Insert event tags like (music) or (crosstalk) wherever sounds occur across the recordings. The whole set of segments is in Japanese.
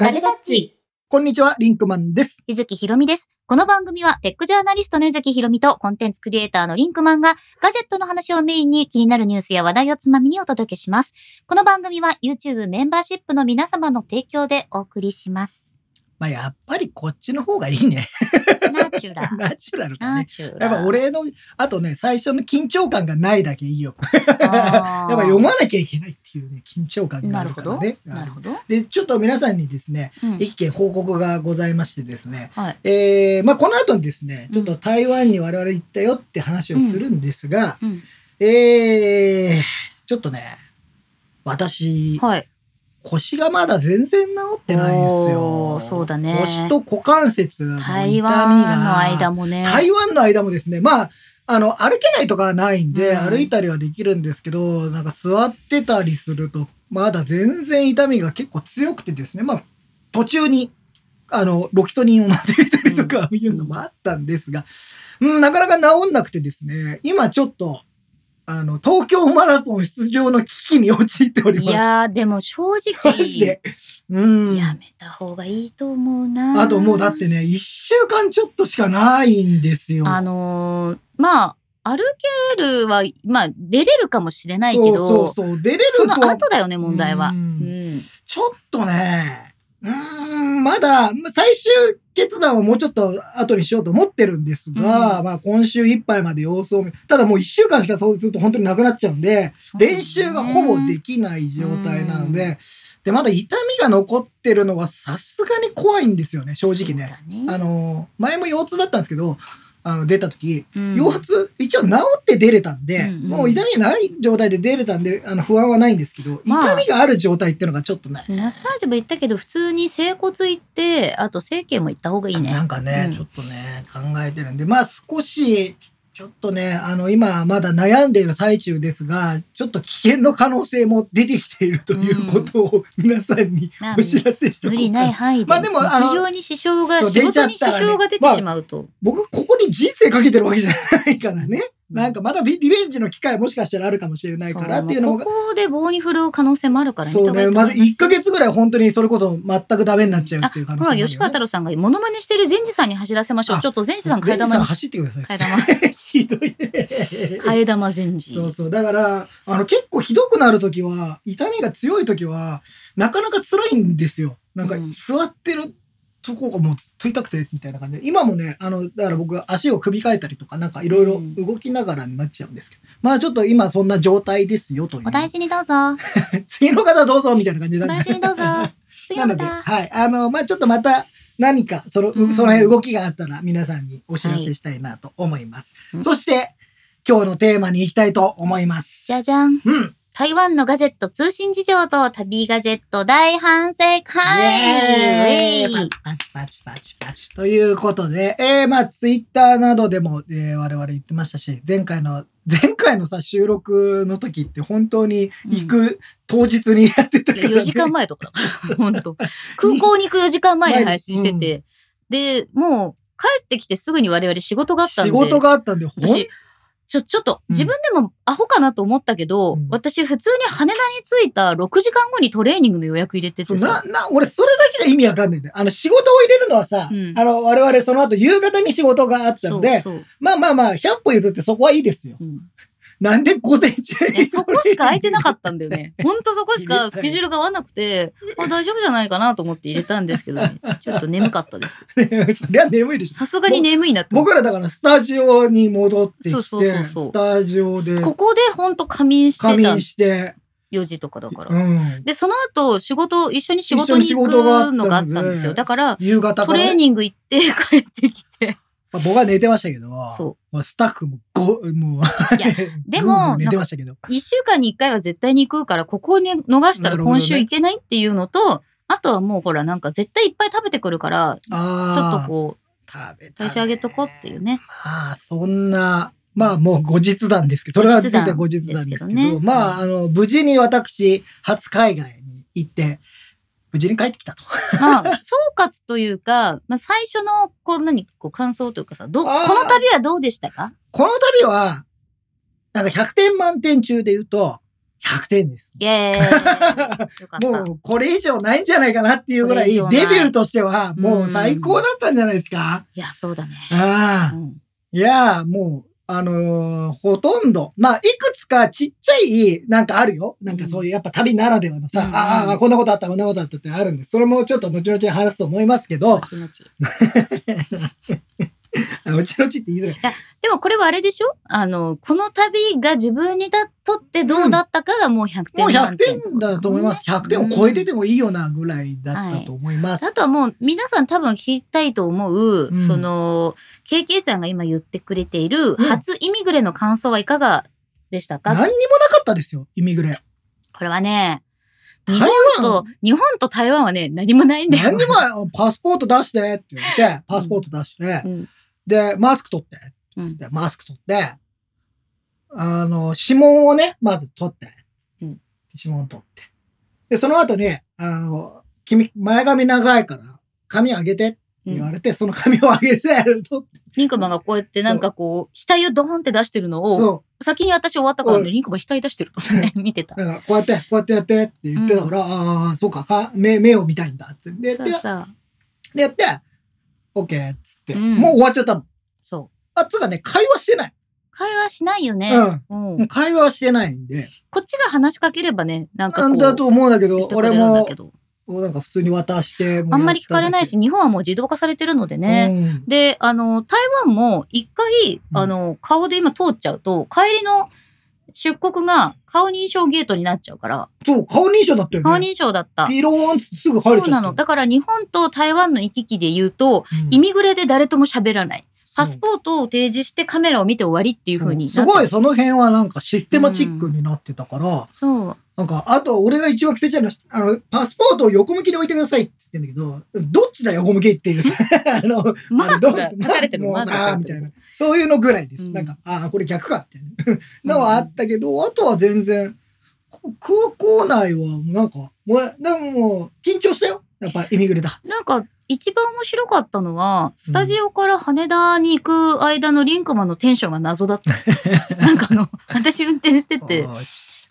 ガジェタッチ。こんにちは、リンクマンです。ゆずきひろみです。この番組はテックジャーナリストのゆずきひろみとコンテンツクリエイターのリンクマンがガジェットの話をメインに気になるニュースや話題をつまみにお届けします。この番組は YouTube メンバーシップの皆様の提供でお送りします。まあ、やっぱりこっちの方がいいね。ナチュラ。(laughs) ナチュラルだね。やっぱ俺の、あとね、最初の緊張感がないだけいいよ。(laughs) やっぱ読まなきゃいけないっていうね、緊張感があなるからね。なるほど。で、ちょっと皆さんにですね、うん一件報告がございましてですね、はい。えー、まあこの後にですね、ちょっと台湾に我々行ったよって話をするんですが、うん。えー、ちょっとね、私、はい。腰がまだ全然治ってないんですよ。そうだね腰と股関節の痛みが。台湾の間もね。台湾の間もですね、まあ、あの、歩けないとかはないんで、うん歩いたりはできるんですけど、なんか座ってたりすると、まだ全然痛みが結構強くてですね、まあ、途中に、あの、ロキソニンを飲んでみたりとかいうのもあったんですが、うん、なかなか治んなくてですね、今ちょっと、あの、東京マラソン出場の危機に陥っております。いやー、でも正直、。うん。やめた方がいいと思うな。あともうだってね、一週間ちょっとしかないんですよ。あのーまあ、歩けるは、まあ、出れるかもしれないけど、そうそうそう。出れるその後だよね、問題は。ううんん。ちょっとね、うーん、まだ、ま最終決断はもうちょっと後にしようと思ってるんですが、うんまあ今週いっぱいまで様子を見、ただもう一週間しかそうすると本当になくなっちゃうんで、練習がほぼできない状態なので、で、まだ痛みが残ってるのはさすがに怖いんですよね、正直ね。ああの、前も腰痛だったんですけど、あの、出た時、の腰痛、一応治って出れたんで、うんうん。もう痛みがない状態で出れたんで、あの、不安はないんですけど、まあ。痛みがある状態っていうのがちょっとね、マッサージも行ったけど、普通に整骨行って、あと整形も行った方がいいね。なんかね、うん。ちょっとね、考えてるんで、まあ少し、ちょっとね、あの、今まだ悩んでいる最中ですが、ちょっと危険の可能性も出てきているということを皆さんにまあお知らせしておこう無理ない範囲で。まあでもあの日常に支障が、仕事に支障が出てしまうと。僕、ここに人生かけてるわけじゃないからね。なんかまだリリベンジの機会もしかしたらあるかもしれないからっていうのもそここで棒に振るう可能性もあるからそうね、まだ1ヶ月ぐらい本当にそれこそ全くダメになっちゃうっていう可能性ほら、吉川太郎さんがモノマネしてる善治さんに走らせましょう。あちょっと善治さん替え玉に。走ってください。(laughs) 替え玉。ひどいね。替え玉善治。そうそう。だから、あの、結構ひどくなるときは、痛みが強いときは、なかなか辛いんですよ。なんかうん、座ってるとこがもうずっと痛くて、みたいな感じで。今もね、あの、だから僕、足を首変えたりとか、なんかいろいろ動きながらになっちゃうんですけど。まあちょっと今そんな状態ですよ、という。お大事にどうぞ。(laughs) 次の方どうぞ、みたいな感じでお大事にどうぞ。(laughs) 次なので。はい。あの、まあちょっとまた、何か、その、うんその辺動きがあったら、皆さんにお知らせしたいなと思います。うんそして、今日のテーマに行きたいと思います。じゃじゃん。うん。台湾のガジェット通信事情と旅ガジェット大反省イエーイ。パチパチパチパチパチ。ということで、えー、まあ、ツイッターなどでも、えー我々言ってましたし、前回の、(laughs) 前回のさ、収録の時って本当に行く当日にやってたから、ね。4時間前とか本当。空港に行く4時間前に配信してて、で、もう帰ってきてすぐに我々仕事があったんで。仕事があったんで、ほん私、ちょ、ちょっと、うん自分でもアホかなと思ったけど、うん私普通に羽田に着いた6時間後にトレーニングの予約入れててなさ。、な、俺それだけが意味わかんないんだよ。あの、仕事を入れるのはさ、うんあの、我々その後夕方に仕事があったので、そうそう。まあまあまあ、100歩譲ってそこはいいですよ。うんなんで午前中にえそこしか空いてなかったんだよね。ほんとそこしかスケジュールが合わなくて、あ大丈夫じゃないかなと思って入れたんですけど、ね、(laughs) ちょっと眠かったです。れそりゃ眠いでしょ。さすがに眠いなって僕らだからスタジオに戻ってきて、そうそうそうそうスタジオでてここでほんと仮眠してた仮眠して、4時とかだから。うん。で、その後、仕事、一緒に仕事に行くのがあったんですよ。だから、夕方からね、トレーニング行って帰ってきて。まあ僕は寝てましたけど、そまあ、スタッフもご、もう、いや (laughs) でも寝てましたけど。一週間に一回は絶対に行くから、ここをね、逃したら今週行けないっていうのと、あとはもうほら、なんか絶対いっぱい食べてくるから、ちょ。っとこう、食べ代謝上げとこっていうね。まあ、そんな、まあもう後日談ですけど、それは絶対後日談ですけど、けどねまあ、あの、無事に私、初海外に行って、無事に帰ってきたと。まあ、総括というか、まあ最初の、こう、何、こう感想というかさ、ど、この旅はどうでしたか？この旅は、なんか100点満点中で言うと、100点です。イェーイ。(laughs) もう、これ以上ないんじゃないかなっていうぐらい、デビューとしては、もう最高だったんじゃないですか？いや、そうだね。ああ。うんいや、もう、あのーほとんど、まあ、いくつかちっちゃい、なんかあるよ。なんかそういう、やっぱ旅ならではのさ、うん。ああ、こんなことあった、こんなことあったってあるんです。それもちょっと後々に話すと思いますけど、後々 (laughs) あ後々って言いづらい。でもこれはあれでしょ？あの、この旅が自分にだとってどうだったかがもう100点もう100満点点だと思います。100点を超えててもいいようなぐらいだったと思います。あとはもう皆さん多分聞きたいと思う、うん。その、KK さんが今言ってくれているん。初イミグレの感想はいかがでしたか、何にもなかったですよ、イミグレ。これはね、日台本湾と、日本と台湾はね、何もないんだよ。何にも、パスポート出してって言って、パスポート出して、うんで、マスク取って。うんで、マスク取って、あの、指紋をね、まず取って。うん指紋取って。で、その後に、あの、君、前髪長いから、髪上げてって言われて、その髪を上げてやると。リンクマンがこうやってなんかこう、額をドーンって出してるのを、そ先に私終わったからね、うんリンクマン額出してると思って見てたから、こうやって、こうやってやってって言ってたから、ああ、そうかか、目、目を見たいんだって。で、でそうそう。でやって、オッケーっつって、うんもう終わっちゃったの。そう。あっつうかね、会話してない。会話しないよね。うんうんもう会話はしてないんで。こっちが話しかければね、なんかこう。なんだと思うんだけど俺もなんか普通に渡してあんまり聞かれないし、日本はもう自動化されてるのでね。ね。で、あの、台湾も一回、うんあの、顔で今通っちゃうと、帰りの出国が顔認証ゲートになっちゃうから、そう、顔認証だったよね。顔認証だった。ピローンすぐ入れちゃった。そうなの。だから日本と台湾の行き来で言うと、うんイミグレで誰とも喋らない。パスポートを提示してカメラを見て終わりっていう風になってすごい、その辺はなんかシステマチックになってたから、そう。なんか、あと、俺が一番癖ちゃうのは、あの、パスポートを横向きに置いてくださいって言ってんだけど、どっちだ横向きっていうさ、(laughs) あの、マークが書かれてる。みたいな。そういうのぐらいです。うんなんか、ああ、これ逆か、みたいなのはあったけど、あとは全然、こ空港内は、なんか、もう、でも緊張したよ。やっぱ、イミグレだ。なんか、一番面白かったのは、スタジオから羽田に行く間のリンクマンのテンションが謎だった。(laughs) なんかあの、私運転してて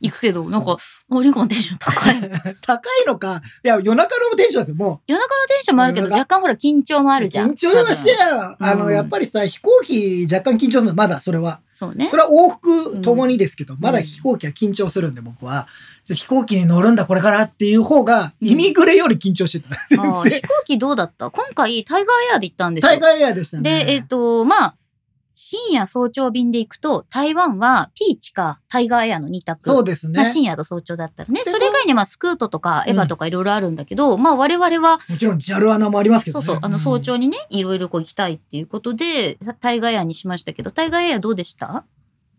行くけど、なんか、あリンクマンテンション高い。(laughs) 高いのか、いや、夜中のテンションですよ、も夜中のテンションもあるけど、若干ほら緊張もあう。るじゃん。緊張はしてやろ。あの、うんやっぱりさ、飛行機若干緊張するの、まだ、それは。そうねそ。れは往復ともにですけど、んまだ飛行機は緊張するんで、僕は。飛行機に乗るんだ、これからっていう方が、うんイミグレより緊張してた。(laughs) 飛行機どうだった？今回、タイガーエアで行ったんですよ。タイガーエアでしたね。で、えっ、と、まあ、深夜早朝便で行くと、台湾はピーチかタイガーエアの2択。そうですねまあ、。深夜と早朝だったらね。でそれ以外にまあスクートとかエヴァとかいろいろあるんだけど、まあ我々は、もちろん、ジャルアナもありますけどね。そうそう、あの早朝にね、いろいろこう行きたいっていうことで、タイガーエアにしましたけど、タイガーエアどうでした？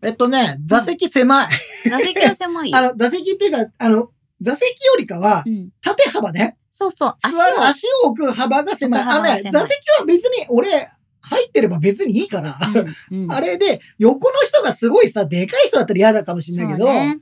えっとね、座席狭い。座席が狭い？(laughs) あの、座席っていうか、あの、座席よりかはう、ん、縦幅ね。そうそう、足を。足を置く幅が狭い。あのね、座席は別に、俺、入ってれば別にいいから。うんうん (laughs) あれで、横の人がすごいさ、でかい人だったら嫌だかもしれないけど、そう,、ね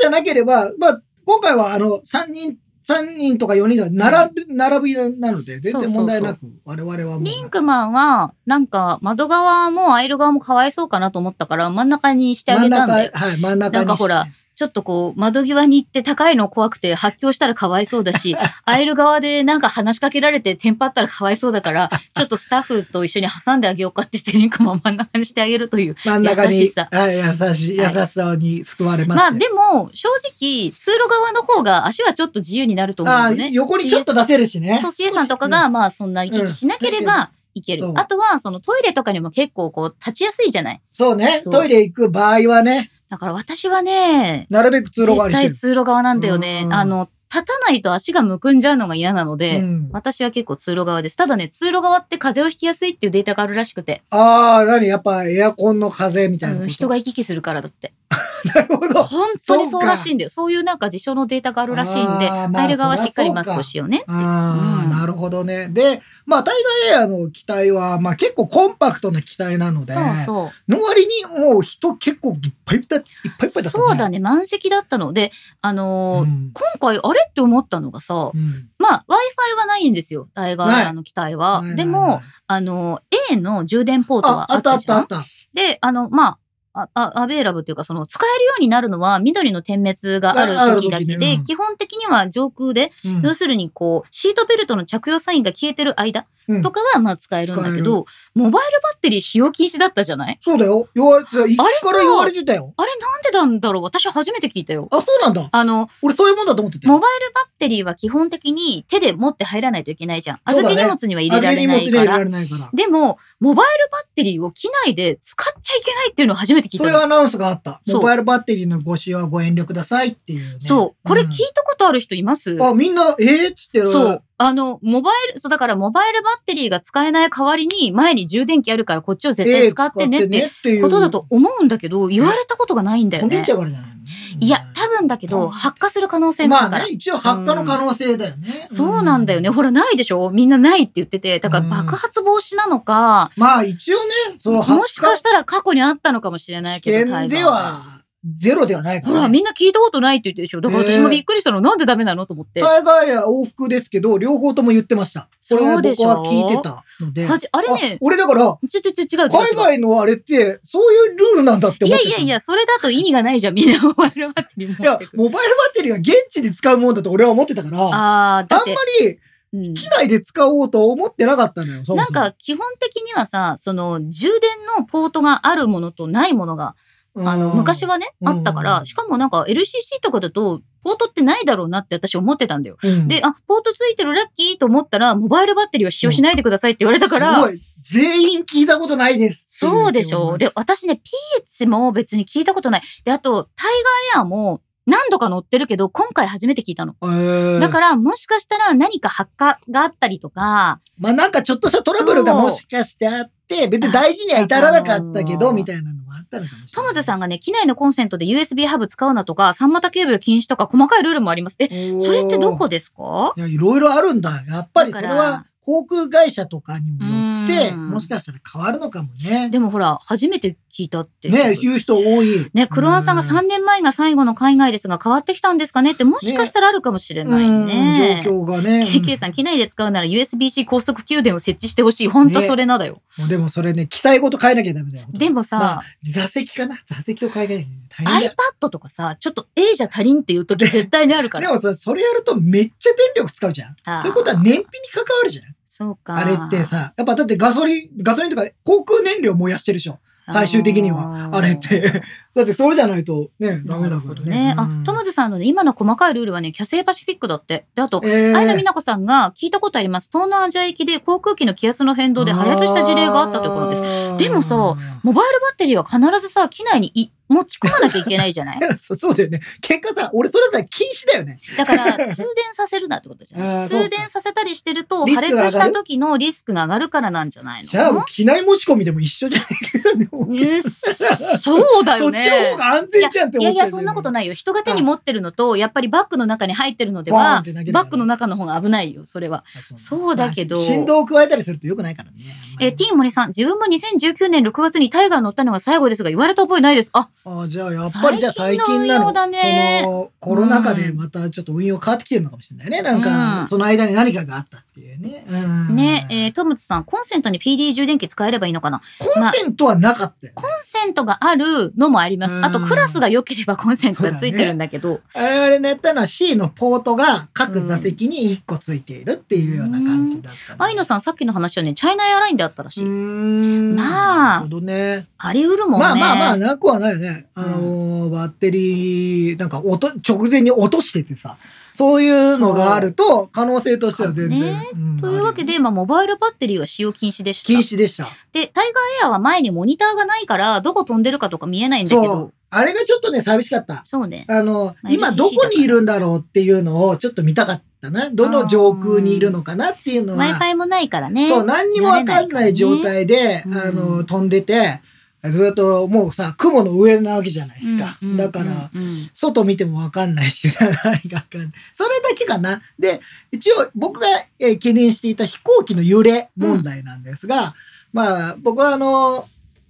じゃなければ、まあ、今回はあの、3人、三人とか4人が並ぶ、並びなので、全然問題なく、我々はもう。リンクマンは、なんか、窓側もアイル側もかわいそうかなと思ったから、真ん中にしてあ真ん中、げたんだよ。はい、真ん中にして。なんかほらちょっとこう、窓際に行って高いの怖くて発狂したらかわいそうだし、アイル側でなんか話しかけられてテンパったらかわいそうだから、(laughs) ちょっとスタッフと一緒に挟んであげようかって言って、リンクマン真ん中にしてあげるという。優しさはい、優しい、優はいしさに救われままあして。でも、正直、通路側の方が足はちょっと自由になると思うああのね。横にちょっと出せるしね。そう、CA さんとかが、まあそんな行き来しなければいける。あとは、そのトイレとかにも結構こう、立ちやすいじゃない？そうね。そうトイレ行く場合はね、だから私はね、なるべく通路側絶にしてる。対通路側なんだよねう。んあの、立たないと足がむくんじゃうのが嫌なので、うん私は結構通路側です。ただね、通路側って風邪をひきやすいっていうデータがあるらしくて、ああ、なにやっぱエアコンの風みたいな。うん人が行き来するからだって。(laughs) なるほど。本当にそうらしいんだよ。そういうなんか事象のデータがあるらしいんで、あーまあ入る側はしっかりマスクをしようね。ああ、うんなるほどね。で、まあ、タイガーエアの機体は、まあ結構コンパクトな機体なので、そうそう。の割にもう人結構いっぱいいっぱいいっぱいだったね。そうだね、満席だったので、あのーうん今回あれって思ったのがさ、うんまあ Wi-Fi はないんですよ、タイガーエアの機体は。でも、あの、A の充電ポートあは、ああったたあっじゃんったあった。で、あの、まあ、あ、あアベーラブっていうか、その、使えるようになるのは、緑の点滅がある時だけで、基本的には上空で、うん。要するにこう、シートベルトの着用サインが消えてる間うんとかは、まあ使えるんだけど、モバイルバッテリー使用禁止だったじゃない？そうだよ。言われてた。一さから言われてたよ。あれなんでなんだろう？私初めて聞いたよ。あ、そうなんだ。あの、俺そういうもんだと思ってて。モバイルバッテリーは基本的に手で持って入らないといけないじゃん。預け荷物には入れられない預け荷物には入れらから。れないから。でも、モバイルバッテリーを機内で使っちゃいけないっていうのを初めて聞いたの。そういうアナウンスがあった。モバイルバッテリーのご使用はご遠慮くださいっていうね。そう。これん聞いたことある人います、あ、みんな、えー、っつってる。そう。あの、モバイル、そうだからモバイルバッテリーが使えない代わりに、前に充電器あるからこっちを絶対使ってねってていうことだと思うんだけど、言われたことがないんだよね飛んでっちゃ。うからじゃないのいや、多分だけど、うん発火する可能性があるから。まあね、一応発火の可能性だよね。そうなんだよね。ほら、ないでしょ？みんなないって言ってて。だからうん爆発防止なのか、まあ一応ね、そのもしか発したら過去にあったのかもしれない火けど、タイガーはゼロではないから、ほら、みんな聞いたことないって言ってるでしょだから私えーもびっくりしたの。なんでダメなのと思って。タイガーや往復ですけど、両方とも言ってました。そうでしょ僕は聞いてたので。はじあれね、俺だから、ちょち違う違う違う。海外のあれって、そういうルールなんだってい思ってた。やいやいや、それだと意味がないじゃん。みんなモバイルバッテリーいや。モバイルバッテリーは現地で使うもんだと俺は思ってたから、あんああ、だまって、りうん機内で使おうと思ってなかったのよ。そもそもなんか、基本的にはさ、その、充電のポートがあるものとないものが、あの、昔、はね、うん。あったから、しかもなんか LCC とかだと、ポートってないだろうなって私思ってたんだよ。うん。で、あ、ポートついてるラッキーと思ったら、モバイルバッテリーは使用しないでくださいって言われたから、すごい。全員聞いたことないです。そうでしょ。で、私ね、ピーチも別に聞いたことない。で、あと、タイガーエアも何度か乗ってるけど、今回初めて聞いたの。えー。だから、もしかしたら何か発火があったりとか、まあなんかちょっとしたトラブルがもしかしてあって、別に大事には至らなかったけど、みたいなのトムズさんがね、機内のコンセントで USB ハブ使うなとか、三股ケーブル禁止とか、細かいルールもあります。え、それってどこですか？いや、いろいろあるんだ。やっぱりそれは航空会社とかにもよって、うんもしかしたら変わるのかもね。でもほら、初めて聞いたって。ね、言う人多い。ね、クロワンさんがう3年前が最後の海外ですが変わってきたんですかねってもしかしたらあるかもしれないね。うん状況がね。KK さん、機内で使うなら USB-C 高速給電を設置してほしい。ほんとそれなだよ。もうでもそれね、機体ごと変えなきゃダメだよ。でもさ、まあ座席かな？座席を変えなきゃ iPad とかさ、ちょっと A じゃ足りんっていう時絶対にあるから。でもさ、それやるとめっちゃ電力使うじゃん。ということは燃費に関わるじゃん。そうか。あれってさ、やっぱだってガソリン、ガソリンとか航空燃料燃やしてるでしょ。最終的には。あれっ。て。だってそれじゃないとね、ダメだからね。ね。あうん、トムズさんのね、今の細かいルールはね、キャセイパシフィックだって。で、あと、えー愛野美奈子さんが聞いたことあります。東南アジア行きで航空機の気圧の変動で破裂した事例があったということです。すでもさモバイルバッテリーは必ずさ、機内にい持ち込まなきゃいけないじゃない (laughs) そうそうだよね。結果さ、俺それだったら禁止だよね。だから、通電させるなってことじゃあない (laughs) 通電させたりしてると、破裂した時のリスクが上がるからなんじゃないの？じゃあ機内持ち込みでも一緒じゃない？(laughs) うんそうだよね。そっちの方が安全じゃんって思っちゃういやいや、そんなことないよ。人が手に持ってるのと、やっぱりバッグの中に入ってるのではバッグの中の方が危ないよ、それは。そうだけどまあ振動を加えたりすると良くないからね。え、ティーン森さん、自分も2019年6月にタイガー乗ったのが最後ですが、言われた覚えないです。あ、ああじゃあやっぱりじゃあ最最近なの？だねそのコロナ禍でまたちょっと運用変わってきてるのかもしれないね。なんか、うんその間に何かがあったっていうね。うんね、えートムツさん、コンセントに PD 充電器使えればいいのかな？コンセントはなかったよね、コンセントがあるのもあります。うんあと、クラスが良ければコンセントがついてるんだけど、あれねやったのは C のポートが各座席に1個ついているっていうような感じだったんで。愛野さん、さっきの話はね、チャイナエアラインであったらしい。ん。まあね。あり得るもんね。まあまあまあ、なくはないよね。あのーバッテリー、なんか落と、直前に落としててさ、そういうのがあると、可能性としては全然。ねんというわけで、まあ、モバイルバッテリーは使用禁止でした。禁止でした。で、タイガーエアは前にモニターがないから、どこ飛んでるかとか見えないんだけど。。あれがちょっとね、寂しかった。そうね。あの、まあ今どこにいるんだろうっていうのをちょっと見たかったな。どの上空にいるのかなっていうのは。Wi-Fi もないからね。そう、何にもわかんない状態で、ねあの、飛んでて、ずっともうさ、雲の上なわけじゃないですか。うんだから、うんうん外見てもわかんないし、何がわかんない。(laughs) それだけかな。で、一応僕がえー懸念していた飛行機の揺れ問題なんですが、まあ僕はあの、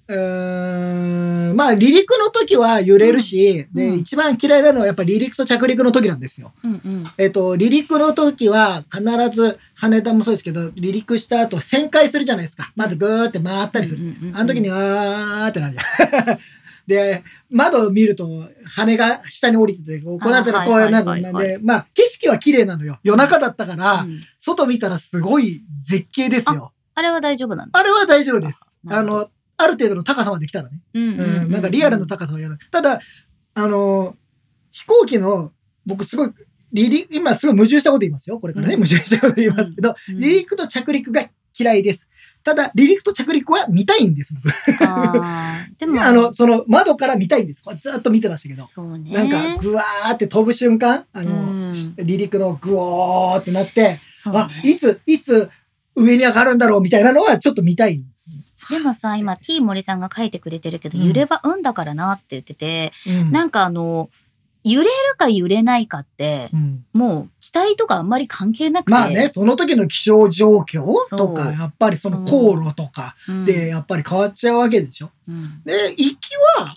うーんまあ離陸の時は揺れるし、で、うんうん一番嫌いなのはやっぱ離陸と着陸の時なんですよ。うんうんえっと、離陸の時は必ず羽田もそうですけど、離陸した後旋回するじゃないですか。まずぐーって回ったりするんです。あの時にあーってなるじゃん。(laughs) で、窓を見ると羽が下に降りてて、こうなったらこうなるんで、まあ、景色は綺麗なのよ。夜中だったから、うん外見たらすごい絶景ですよ。あれは大丈夫なんだ。あれは大丈夫です。あの、ある程度の高さまで来たらね。うんうん、なんかリアルな高さはやらない。ただ、あのー飛行機の、僕すごい、離陸、今すごい矛盾したこと言いますよ。これからね、うん矛盾したこと言いますけど、うん離陸と着陸が嫌いです。ただ、離陸と着陸は見たいんです。でも、あの、その窓から見たいんです。これずっと見てましたけど。そうね。なんか、ぐわーって飛ぶ瞬間、あの、うん離陸のぐおーってなって、ねあ、いつ、いつ上に上がるんだろうみたいなのはちょっと見たい。(laughs) でもさ、今 T 森さんが書いてくれてるけど、うん。揺れは運だからなって言ってて、うん。なんかあの、揺れるか揺れないかって、うん。もう期待とかあんまり関係なくて。まあね、その時の気象状況とか、やっぱりその航路とかうん、で、やっぱり変わっちゃうわけでしょ？うん。で、行きは、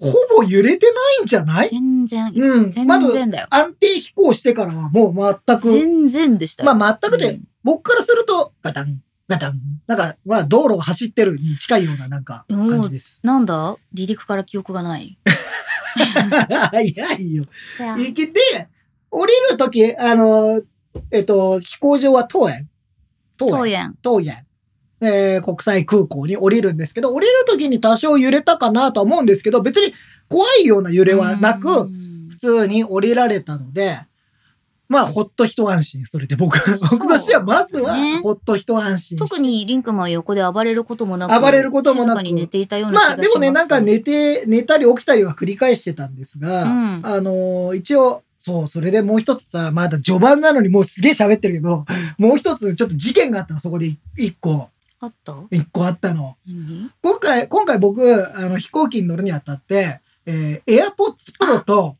ほぼ揺れてないんじゃない？全然、うん。全然だよ。安定飛行してからはもう全く、全然でしたよ。まあ全くで、うん。僕からすると、ガタン、ガタン。なんか、まあ道路を走ってるに近いようななんかうん感じです。なんだ？離陸から記憶がない。早 (laughs) いよ。行きで、降りるとき、あの、えっと、飛行場は東園。東園。東園。えー国際空港に降りるんですけど、降りるときに多少揺れたかなとは思うんですけど、別に怖いような揺れはなうく、ん普通に降りられたので、まあ、ほっと一安心。それで僕、僕としては、まずはね、ほっと一安心。特にリンクマンは横で暴れることもなく、暴れることもなくに寝ていたような気がします。まあ、でもね、なんか寝て、寝たり起きたりは繰り返してたんですが、うんあのー一応、そう、それでもう一つさ、まだ序盤なのにもうすげえ喋ってるけど、もう一つちょっと事件があったの、そこで一個、あった？一個あったの。何？今回、今回僕、あの、飛行機に乗るにあたって、えー、AirPods Pro と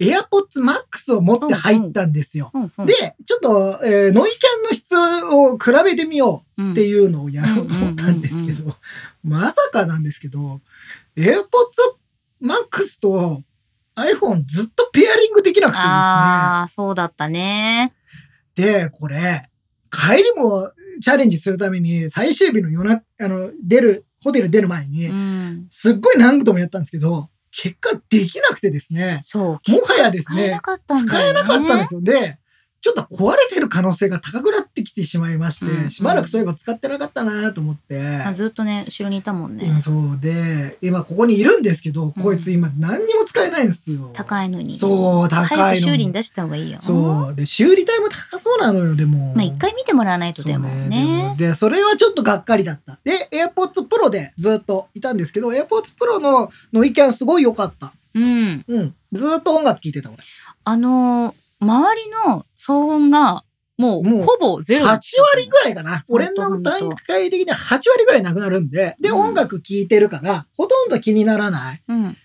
AirPods Max を持って入ったんですよ。うんうん。で、ちょっと、えーノイキャンの質を比べてみようっていうのをやろうと思ったんですけど、まさかなんですけど、AirPods Max と iPhone ずっとペアリングできなくてですね。ああ、そうだったね。で、これ、帰りもチャレンジするために、最終日の夜な、あの、出る、ホテル出る前にう、ん。すっごい何度もやったんですけど、結果できなくてですね、そう。もはやですね使えな、かったんだよ、ね。使えなかったんですよ。で、ちょっと壊れてる可能性が高くなってきてしまいまして、うんしばらくそういえば使ってなかったなと思って、あずっとね、後ろにいたもんね。うんそうで、今ここにいるんですけど、こいつ今何にも使えないんですよ。高いのに。そう、高いのに。修理に出した方がいいよ。そう。で、修理代も高そうなのよ、でも。まあ一回見てもらわないとでもねも。で、それはちょっとがっかりだった。で、AirPods Pro でずっといたんですけど、AirPods Pro のノイキャンすごい良かった。うん。うん。ずっと音楽聴いてた、俺。あのー周りの騒音がもうほぼゼロ8だった割ぐらいかな。俺の段階的には8割ぐらいなくなるんで、で、うん音楽聴いてるから、ほとんど気にならない。うん。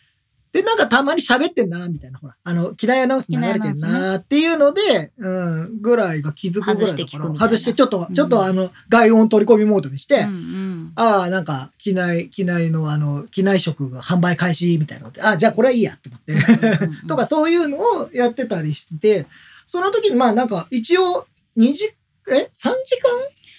で、なんかたまに喋ってんな、みたいな、ほら、あの、機内アナウンス流れてんな、っていうので、うん、ぐらいが気づくぐらいだから。外してちょっとう、んちょっとあの、外音取り込みモードにして、うんうん。ああ、なんか、機内、機内のあの、機内食が販売開始みたいなので、ああ、じゃあこれはいいやって思って。(laughs) とかそういうのをやってたりして、その時にまあなんか一応2時、え ?3 時間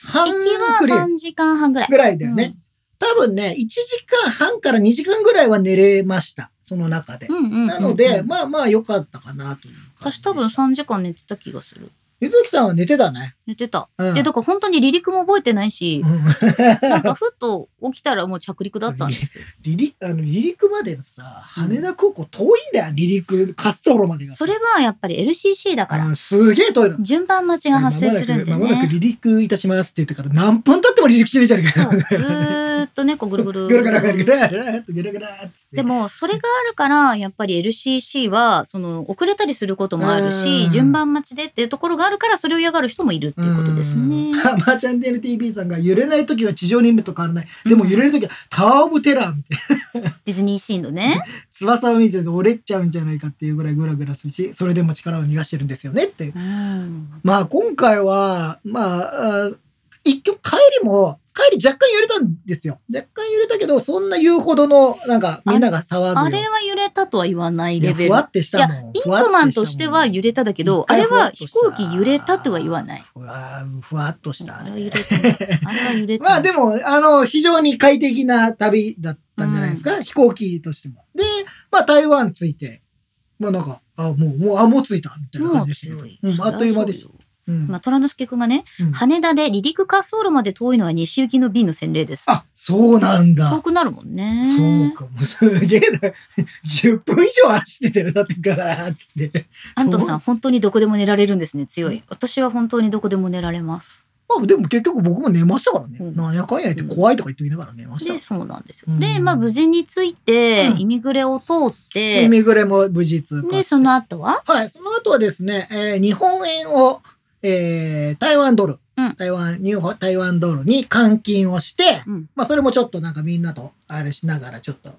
半行きはくらい3時間半ぐらい。ぐらいだよね。多分ね、1時間半から2時間ぐらいは寝れました。その中で。うんうんうんうんなので、まあまあ良かったかなと私多分3時間寝てた気がする。ゆずきさんは寝てたね。寝てた。うん、で、だから本当に離陸も覚えてないし、うん、(laughs) なんかふっと起きたらもう着陸だったんです離陸、あの離陸までさ、羽田空港遠いんだよ、離陸、滑走路までが。それはやっぱり LCC だから。すげえ遠いの。順番待ちが発生するんで、ね、まもなく離陸いたしますって言ってから何分経っても離陸してるじゃねえか。ずっとね、こうぐるぐる。(laughs) ぐるぐるぐるぐるぐるぐるでも、それがあるから、やっぱり LCC は、その、遅れたりすることもあるし、順番待ちでっていうところがあるから、それを嫌がる人もいるっていうことですね。うん。マーチャンネル TV さんが揺れない時は地上にいると変わらない。でも揺れる時はタワーオブテラーみたいな。ディズニーシーのね。翼を見てると折れちゃうんじゃないかっていうぐらいグラグラするし、それでも力を逃がしてるんですよねっていう。うん。まあ今回は、まあ、あ一曲帰りも、帰り若干揺れたんですよ。若干揺れたけど、そんな言うほどの、なんかみんなが騒ぐよ。あれは揺れたとは言わないいやレベル。ふわってしいやたもん。、リンクマンとしては揺れただけど、あれは飛行機揺れたとは言わない。ふわふわっとした。あれは揺れた。あれは揺れた。(laughs) まあでも、あの、非常に快適な旅だったんじゃないですか？か、飛行機としても。で、まあ台湾着いて、まあなんか、あ、もう、もう、あ、もう着いた、みたいな感じでしたけどうん、あっという間でした。うんまあ、虎之助くんがね、うん羽田で離陸滑走路まで遠いのは西行きの便の洗礼です。あ、そうなんだ。遠くなるもんね。そうか、もうすげえな。10分以上走っててるだってから、つって。安藤さん、本当にどこでも寝られるんですね、強い。私は本当にどこでも寝られます。まあでも結局僕も寝ましたからね。うんなんやかんや言って怖いとか言ってみながら寝ましたで、。そうなんですよ。うんで、まあ、無事に着いて、うんイミグレを通っイて、ミグレも無事通過で、その後は？はい、その後はですね、えー日本円を、えー台湾ドル、うん台湾、日本、台湾ドルに換金をして、うんまあそれもちょっとなんかみんなとあれしながらちょっと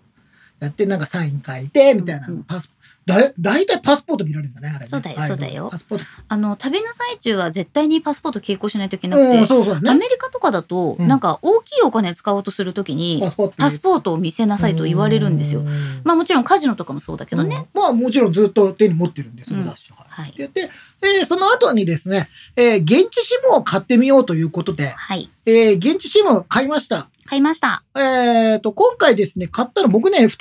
やって、なんかサイン書いて、みたいな、うんうんパス、だ、だいたいパスポート見られるんだね、あれね。そうだよそうだよパスポート。あの、旅の最中は絶対にパスポート携行しないといけなくうん、て、そうそうだね。アメリカとかだと、うんなんか大きいお金使おうとするときに、パスポート。を見せなさいと言われるんですよ。うんまあもちろんカジノとかもそうだけどね。うんまあもちろんずっと手に持ってるんで、それだし。はいはい。で、でえーその後にですね、えー現地シムを買ってみようということで、はい。えー現地シム買いました。買いました。えっ、と、今回ですね、買ったの僕ね、2つ、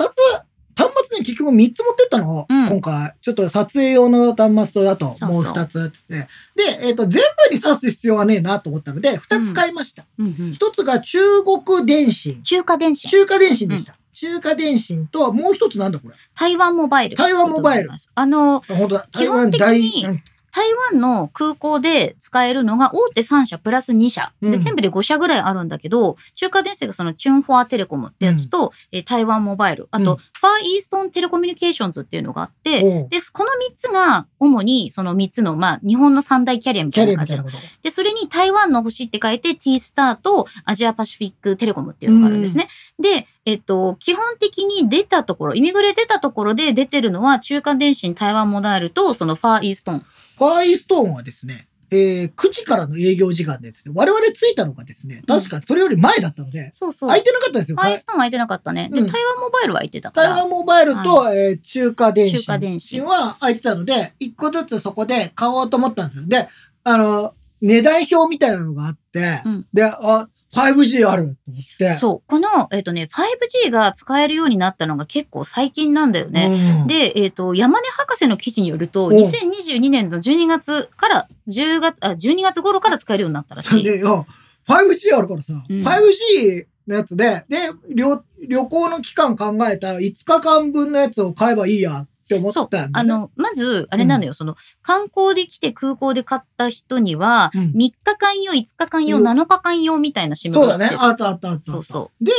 端末に結局3つ持ってったの、うん今回。ちょっと撮影用の端末とだと、もう2つって。で、えっ、と、全部に挿す必要はねえなと思ったので、2つ買いました。うんうん。1つが中国電信。中華電信。中華電信でした。中華電信と、もう一つなんだこれ。台湾モバイル。台湾モバイル。あの、あ本当だ。基本的に台湾大うん台湾の空港で使えるのが大手3社プラス2社。で、うん全部で5社ぐらいあるんだけど、中華電信がそのチュンフォアテレコムってやつと、えー台湾モバイル、あと、うんファーイーストンテレコミュニケーションズっていうのがあって、おうで、この3つが主にその3つの、まあ、日本の三大キャリアみたいな感じ。で、それに台湾の星って書いて T スターとアジアパシフィックテレコムっていうのがあるんですね。で、えっと、基本的に出たところ、イミグレ出たところで出てるのは中華電信台湾モバイルとそのファーイーストン。ファーイーストーンはですね、えー9時からの営業時間でですね、我々着いたのがですね、確かそれより前だったので、そうそう。空いてなかったですよ。ファーイーストンは空いてなかったね。で、うん台湾モバイルは空いてたから。台湾モバイルと、えー中華電信中華電信は空いてたので、一個ずつそこで買おうと思ったんですよ。で、あの、値段表みたいなのがあって、うんで、あ、5G あると思って。そう。この、えっ、とね、5G が使えるようになったのが結構最近なんだよね。うん、で、えっ、と、山根博士の記事によると、お2022年の12月から、10月、あ、12月頃から使えるようになったらしい。で、いや、5G あるからさ、うん 5G のやつで、で、旅、旅行の期間考えたら5日間分のやつを買えばいいやって思ったんだよね、あの、まず、あれなのよ、その、観光で来て空港で買った人には、うん。3日間用、5日間用、うん。7日間用みたいなシムそうだね。あったあったあった。そうそで、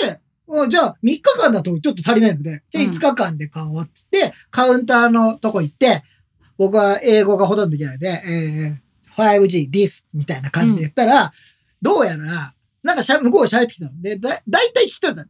うんじゃあ3日間だとちょっと足りないので、じゃあうん5日間で買おうって言って、カウンターのとこ行って、僕は英語がほとんどできないので、えー、5G, this みたいな感じで言ったら、どうやら、なんかしゃ向こうが喋ってきたの。で、だ、だいたい聞き取れた。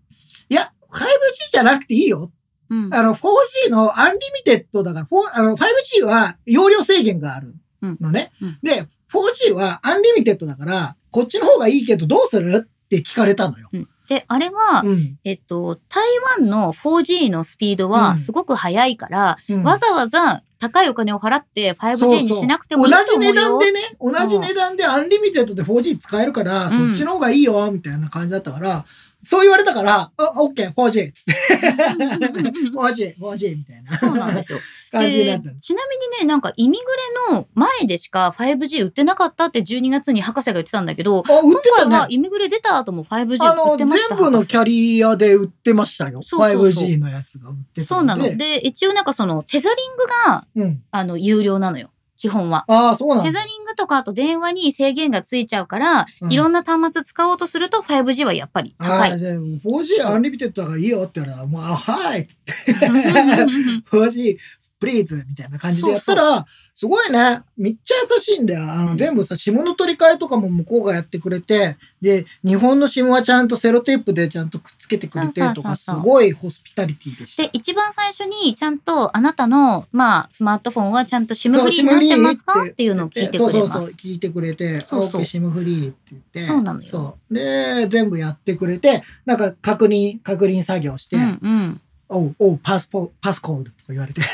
いや、5G じゃなくていいよ。う。うん。あの、4G の unlimited だから、あの 5G は容量制限があるのね。うんうんで、4G は unlimited だから、こっちの方がいいけどどうするって聞かれたのよ。うんで、あれは、うん。えっと、台湾の 4G のスピードうんはすごく速いから、うんわざわざ高いお金を払って 5G にしなくてもいいと思うよ。同じ値段でね、同じ値段でアンリミテッドで 4G 使えるから、うんそっちの方がいいよ、みたいな感じだったから、そう言われたから、あ、オッケー、4G! つって。(laughs) 4G、4G! みたいなそうなんですよ。(laughs) 感じになったでちなみにね、なんかイミグレの前でしか 5G 売ってなかったって12月に博士が言ってたんだけど、あ、売ってたね。今回はイミグレ出た後も 5G あの、売ってました。全部のキャリアで売ってましたよ。そうそうそう 5G のやつが売ってたそうなの。で。で、一応なんかそのテザリングが、うん。あの、有料なのよ。基本は。ああ、そうなんだ。テザリングとかあと電話に制限がついちゃうから、うんいろんな端末使おうとすると 5G はやっぱり高い。ああ、じゃあ 4G アンリミテッドだからいいよって言われたら、もう、あ、はいっつって、(laughs) 4G、プリーズみたいな感じでやったら、すごいね。めっちゃ優しいんだよ。あの、うん全部さ、 SIM の取り替えとかも向こうがやってくれて、で、日本の SIM はちゃんとセロテープでちゃんとくっつけてくれてとか、すごいホスピタリティでした。で、一番最初にちゃんとあなたの、まあ、スマートフォンはちゃんと SIM フリーになってますか？っていうのを聞いてくれまそうそうそう、す。聞いてくれて、そうそう OK、SIM フリーって言って。そうなのよそう。で、全部やってくれて、なんか確認、確認作業して、うんうん。おう、おう、パスポ、パスコードとか言われて。て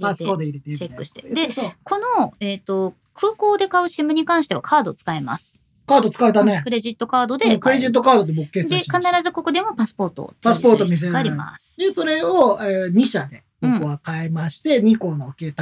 パスコード入れて。チェックしてでこの、えっ、と、空港で買う SIM に関してはカード使えます。カード使えたねク。レジットカードでうんクレジットカードで僕決で、済しました。必ずここでもパスポートをパスポート見せがあないります。で、それを、え2社で僕は買いまして、2個の端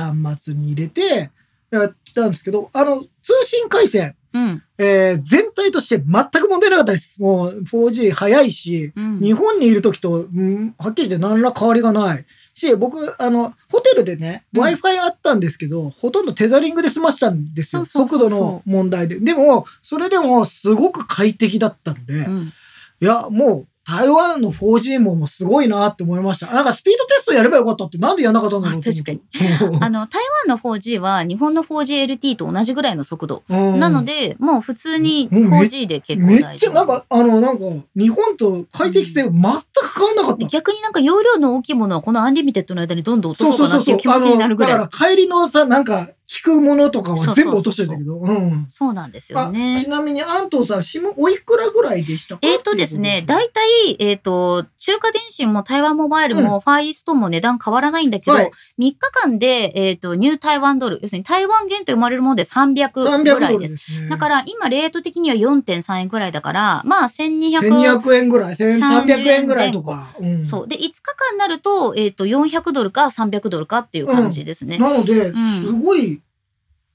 末に入れて、やったんですけど、あの、通信回線、うん。えー全体として全く問題なかったです。もう 4G 早いし、うん。日本にいる時と、うん、はっきり言って何ら変わりがない。し、僕、あの、ホテルでね、うん Wi-Fi あったんですけど、ほとんどテザリングで済ましたんですよ。速度の問題で。でも、それでもすごく快適だったので、うんいや、もう、台湾の 4G もすごいなって思いました。なんかスピードテストやればよかったってなんでやんなかったんだろうって思って。(laughs) あの、台湾の 4G は日本の 4GLT と同じぐらいの速度。うんなので、もう普通にうんめ 4G で結構めっ大丈夫。ちゃなんか、あの、なんか、日本と快適性全く変わんなかった。逆になんか容量の大きいものはこの unlimited の間にどんどん落とそうそうかなっていう気持ちになるぐらい。あのだから帰りのさ、なんか、聞くものとかは全部落としてるんだけど。うん。そうなんですよあねち。なみに、安藤さん、 SIM おいくらぐらいでしたか？えっ、とですね、大体、えっ、と、中華電信も台湾モバイルもファーイーストンも値段変わらないんだけど、はい3日間で、えっ、と、ニュー台湾ドル、要するに台湾元と生まれるもので300 300ぐらいで。ドルですすね。だから今レート的には4.3円ぐらいだから、まあ1200。1200円ぐらい、1300円ぐらいとか。うんそう。で、5日間になると、えっ、と、400ドルか300ドルかっていう感じですね。なので、んすごい、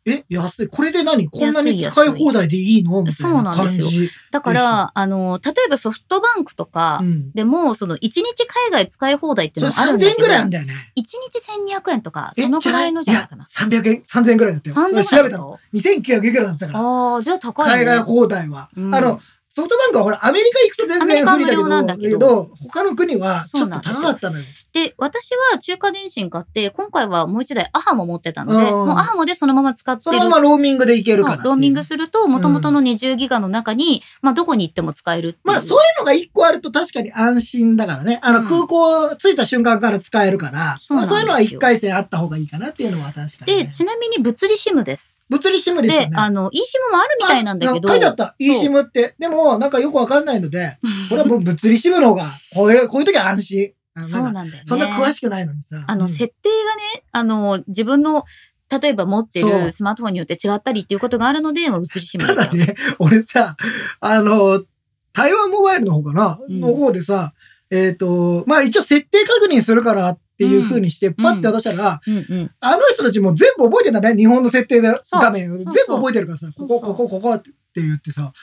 え、安い。これで何？こんなに使い放題でいいの？みたいそうななんですよ感じ。だから、あの、例えばソフトバンクとかうん。でも、その1日海外使い放題っていそうれ3000のがあるんだけど、円ぐらいあるんだよね。1日1200円とか、えそのぐらいのじゃないかな。や300円、3000円ぐらいだったよ。3000円調べたの。2900円ぐらいだったから。ああ、じゃあ高いね。海外放題は。うんあの、ソフトバンクはほら、アメリカ行くと全然不利だけど、けど他の国はちょっと高かったのよ。で、私は中華電信買って、今回はもう一台アハモ持ってたので、うんもうアハモでそのまま使ってる。そのままローミングで行けるから。ローミングすると、元々の20ギガの中に、まあ、どこに行っても使える。まあそういうのが一個あると確かに安心だからね。あのうん空港着いた瞬間から使えるから、そうなんまあそういうのは一回戦あった方がいいかなっていうのは確かに、で、ね。ちなみに物理シムです。物理シムですよで、ね。あの、eSIM もあるみたいなんだけど。あ書いてあった。eSIM って。でも、なんかよくわかんないので、(laughs) これはもう物理シムの方が、こういう、こういう時は安心。そうなんだよね。そんな詳しくないのにさ。あの、うん設定がね、あの、自分の、例えば持ってるスマートフォンによって違ったりっていうことがあるので、もう物理シムたでだね、俺さ、あの、台湾モバイルの方かな、うんの方でさ、えっ、と、まあ一応設定確認するからっていう風にして、パッて渡したら、うんうん。あの人たちも全部覚えてんだね。日本の設定で画面。全部覚えてるからさ、ここ、ここ、ここって言ってさ、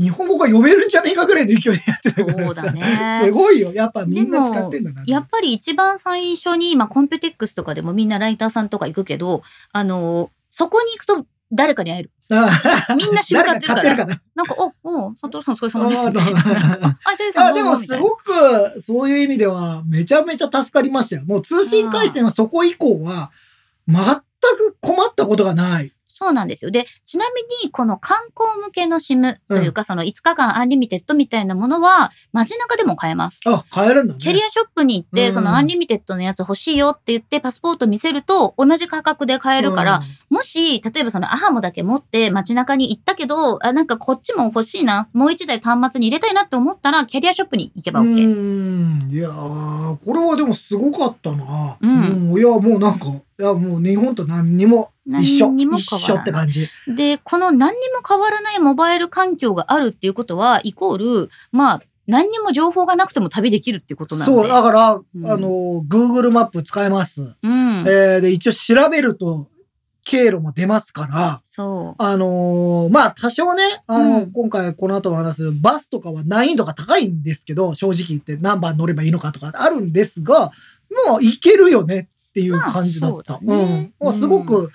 日本語が読めるんじゃねえかぐらいの勢いでやってたからさ。そうだね (laughs) すごいよ。やっぱみでんなも使ってんだな。やっぱり一番最初に、まあ、コンピュテックスとかでもみんなライターさんとか行くけど、あの、そこに行くと誰かに会える。あみんな SIM 買ってるから誰か買ってるかな。なんか、お、お、佐藤さんお疲れ様です。ああ、ジョイさんあ、でもすごく、そういう意味では、めちゃめちゃ助かりましたよ。もう通信回線はそこ以降は、全く困ったことがない。そうなんですよ。で、ちなみに、この観光向けの SIM というか、その5日間アンリミテッドみたいなものは、街中でも買えます。あ、買えるんだね。キャリアショップに行って、うんそのアンリミテッドのやつ欲しいよって言って、パスポート見せると、同じ価格で買えるから、もし、例えばそのアハモだけ持って街中に行ったけど、あ、なんかこっちも欲しいな、もう一台端末に入れたいなって思ったら、キャリアショップに行けばう OK。ん。いやー、これはでもすごかったな。うんういや、もうなんか、いや、もう日本と何にも一緒。何にも一緒変わらないって感じ。で、この何にも変わらないモバイル環境があるっていうことは、イコール、まあ、何にも情報がなくても旅できるっていうことなんで。そう、だから、んあの、Google マップ使えます。うん。えーで、一応調べると、経路も出ますから、そう。あのーまあ、多少ね、あの、うん今回この後も話すバスとかは難易度が高いんですけど、正直言って何番乗ればいいのかとかあるんですが、もういけるよねっていう感じだった。まあそうだねうん。すごく、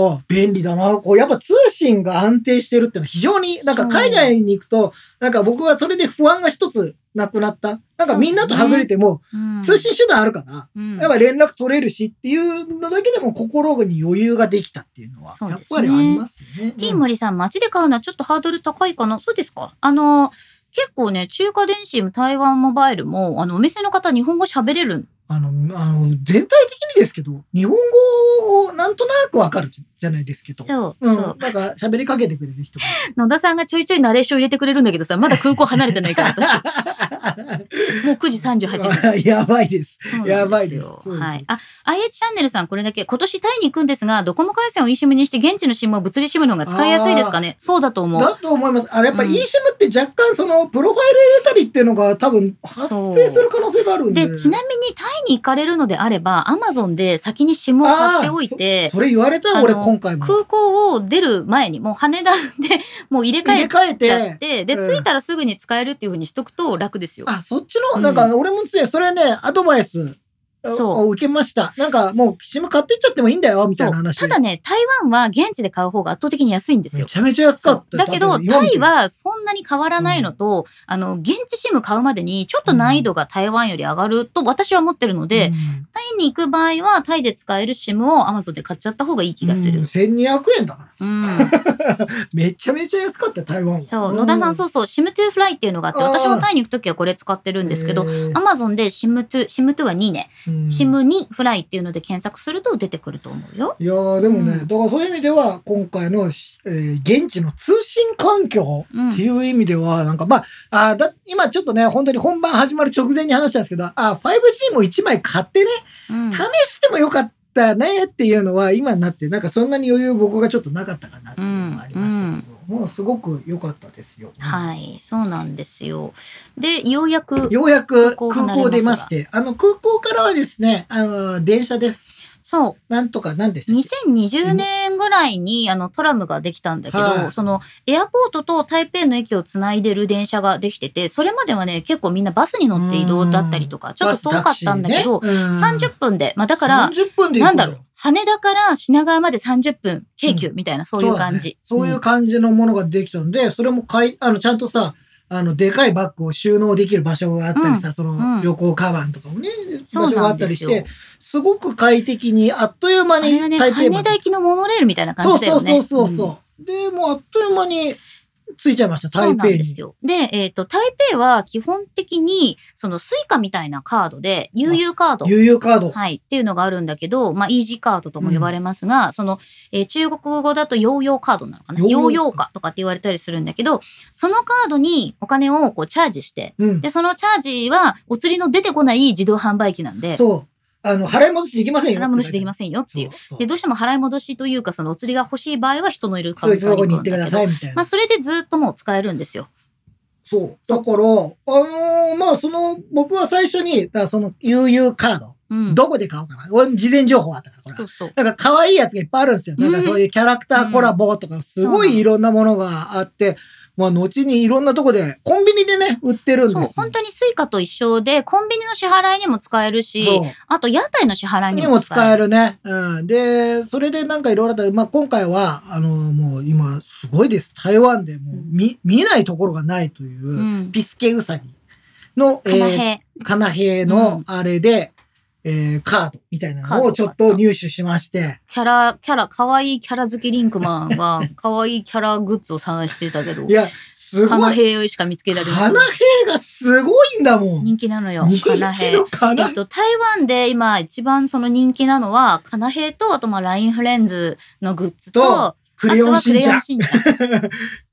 あ便利だな。こう、やっぱ通信が安定してるっていうのは非常に、なんか海外に行くと、なんか僕はそれで不安が一つなくなった。なんかみんなとはぐれても、うん通信手段あるから、うんやっぱ連絡取れるしっていうのだけでも心に余裕ができたっていうのは、やっぱりありますよね。ティーモリさん、街で買うのはちょっとハードル高いかな？そうですか？あの、結構ね、中華電信、台湾モバイルも、あの、お店の方、日本語喋れる。あの、あの、全体的にですけど、日本語をなんとなくわかるじゃないですけど。そう、うん、そう。なんか喋りかけてくれる人が。野田さんがちょいちょいナレーション入れてくれるんだけどさ、(laughs) まだ空港離れてないから、私。(laughs) もう9時38分。やばいです。やばいですはい。あ、IH チャンネルさんこれだけ、今年タイに行くんですが、ドコモ回線を eSIM にして現地の SIM を物理 SIM の方が使いやすいですかね？そうだと思う。だと思います。あれやっぱうん eSIM って若干そのプロファイル入れたりっていうのが多分発生する可能性があるんで。で、ちなみにタイに行かれるのであれば、アマゾンで先に SIM を買っておいてそ、それ言われた俺あの今回も。空港を出る前に、もう羽田で (laughs) もう入れ替えちゃってて、で、うん着いたらすぐに使えるっていうふうにしとくと楽ですよ。あ、そっちの、うんなんか俺もね、それね、アドバイスそうを受けました。なんかもう SIM 買ってっちゃってもいいんだよ、みたそ。いうな話。ただね、台湾は現地で買う方が圧倒的に安いんですよ。めちゃめちゃ安かった。だけど、タイはそんなに変わらないのと、あの、現地シム買うまでにちょっと難易度が台湾より上がると私は思ってるので、うんタイに行く場合はタイで使えるシムを Amazon で買っちゃった方がいい気がするうん。1200円だから。うん。(laughs) めちゃめちゃ安かったよ、台湾は。そう、野田さんそうそう、シムトゥフライっていうのがあって、私もタイに行くときはこれ使ってるんですけど、へー Amazon でシムトゥ、シムトゥは2ね、うんシム2フライっていうので検索すると出てくると思うよ。いやーでもね、うん。だからそういう意味では今回の、しえー現地の通信環境うんっていう意味では、なんかまあ、あーだ今ちょっとね、本当に本番始まる直前に話したんですけど、あー 5G も1枚買ってね、うん。試してもよかったねっていうのは今になって、なんかそんなに余裕僕がちょっとなかったかなっていうのがありましたけど、もうすごく良かったですよ。はい、そうなんですよ。で、ようやく、ようやく空港出まして、あの空港からはですね、あの、電車です。そう、なんとか、なんです2020年ぐらいにあのトラムができたんだけど、はい。そのエアポートと台北の駅をつないでる電車ができてて、それまではね、結構みんなバスに乗って移動だったりとか、ちょっと遠かったんだけど、30分で、まあだから、30分で行くの？よなんだろう、羽田から品川まで30分、京急みたいな、そういう感じ。そうだね。そういう感じのものができたので、それもかい、あの、ちゃんとさ、あの、でかいバッグを収納できる場所があったりさ、その、うん。旅行カバンとかもね、そう場所があったりして、すごく快適に、あっという間にね、羽田行きのモノレールみたいな感そうじだよね。そうそうそううんそう、で、もうあっという間に着いちゃいました、そうなん台北に。ですよ。で、えっ、と、台北は基本的に、そのスイカみたいなカードで、悠々カード。悠々カード。はい。っていうのがあるんだけど、まあ、イージーカードとも呼ばれますが、その、えー中国語だとヨーヨーカードなのかな？ヨーヨーヨーヨーカとかって言われたりするんだけど、そのカードにお金をこうチャージして、うん。で、そのチャージは、お釣りの出てこない自動販売機なんで、そう。あの、払い戻しできませんよ。払い戻しできませんよっていう。で、どうしても払い戻しというか、そのお釣りが欲しい場合は人のいるカそういところに行ってくださいみたいなまあ、。それでずっともう使えるんですよ。そう。だから、あのーまあ、その、僕は最初に、だその、悠々カード、うん。どこで買おうかな。俺、事前情報あったから、これそうそう。なんか可愛いやつがいっぱいあるんですよ。なんかうんそういうキャラクターコラボとか、すごいいろんなものがあって、まあ、後にいろんなとこで、コンビニでね、売ってるんですよ。、そう本当にスイカと一緒で、コンビニの支払いにも使えるし、あと屋台の支払いににも使も使える。ね。うん。で、それでなんかいろいろあったまあ今回は、あの、もう今、すごいです。台湾でもう見、見ないところがないという、うん。ピスケうさぎの、えーへ。カナヘイうんのあれで、えーカードみたいなのをちょっと入手しまして。キャラ、キャラ、可愛いキャラ好きリンクマンは、(laughs) 可愛いキャラグッズを探してたけどい、や、すカナごい。ヘイしか見つけられない。カナヘイがすごいんだもん。人気なのよカナヘイ。えっと、台湾で今一番その人気なのは、カナヘイと、あとまあ LINE フレンズのグッズと、とクレヨンしんちゃん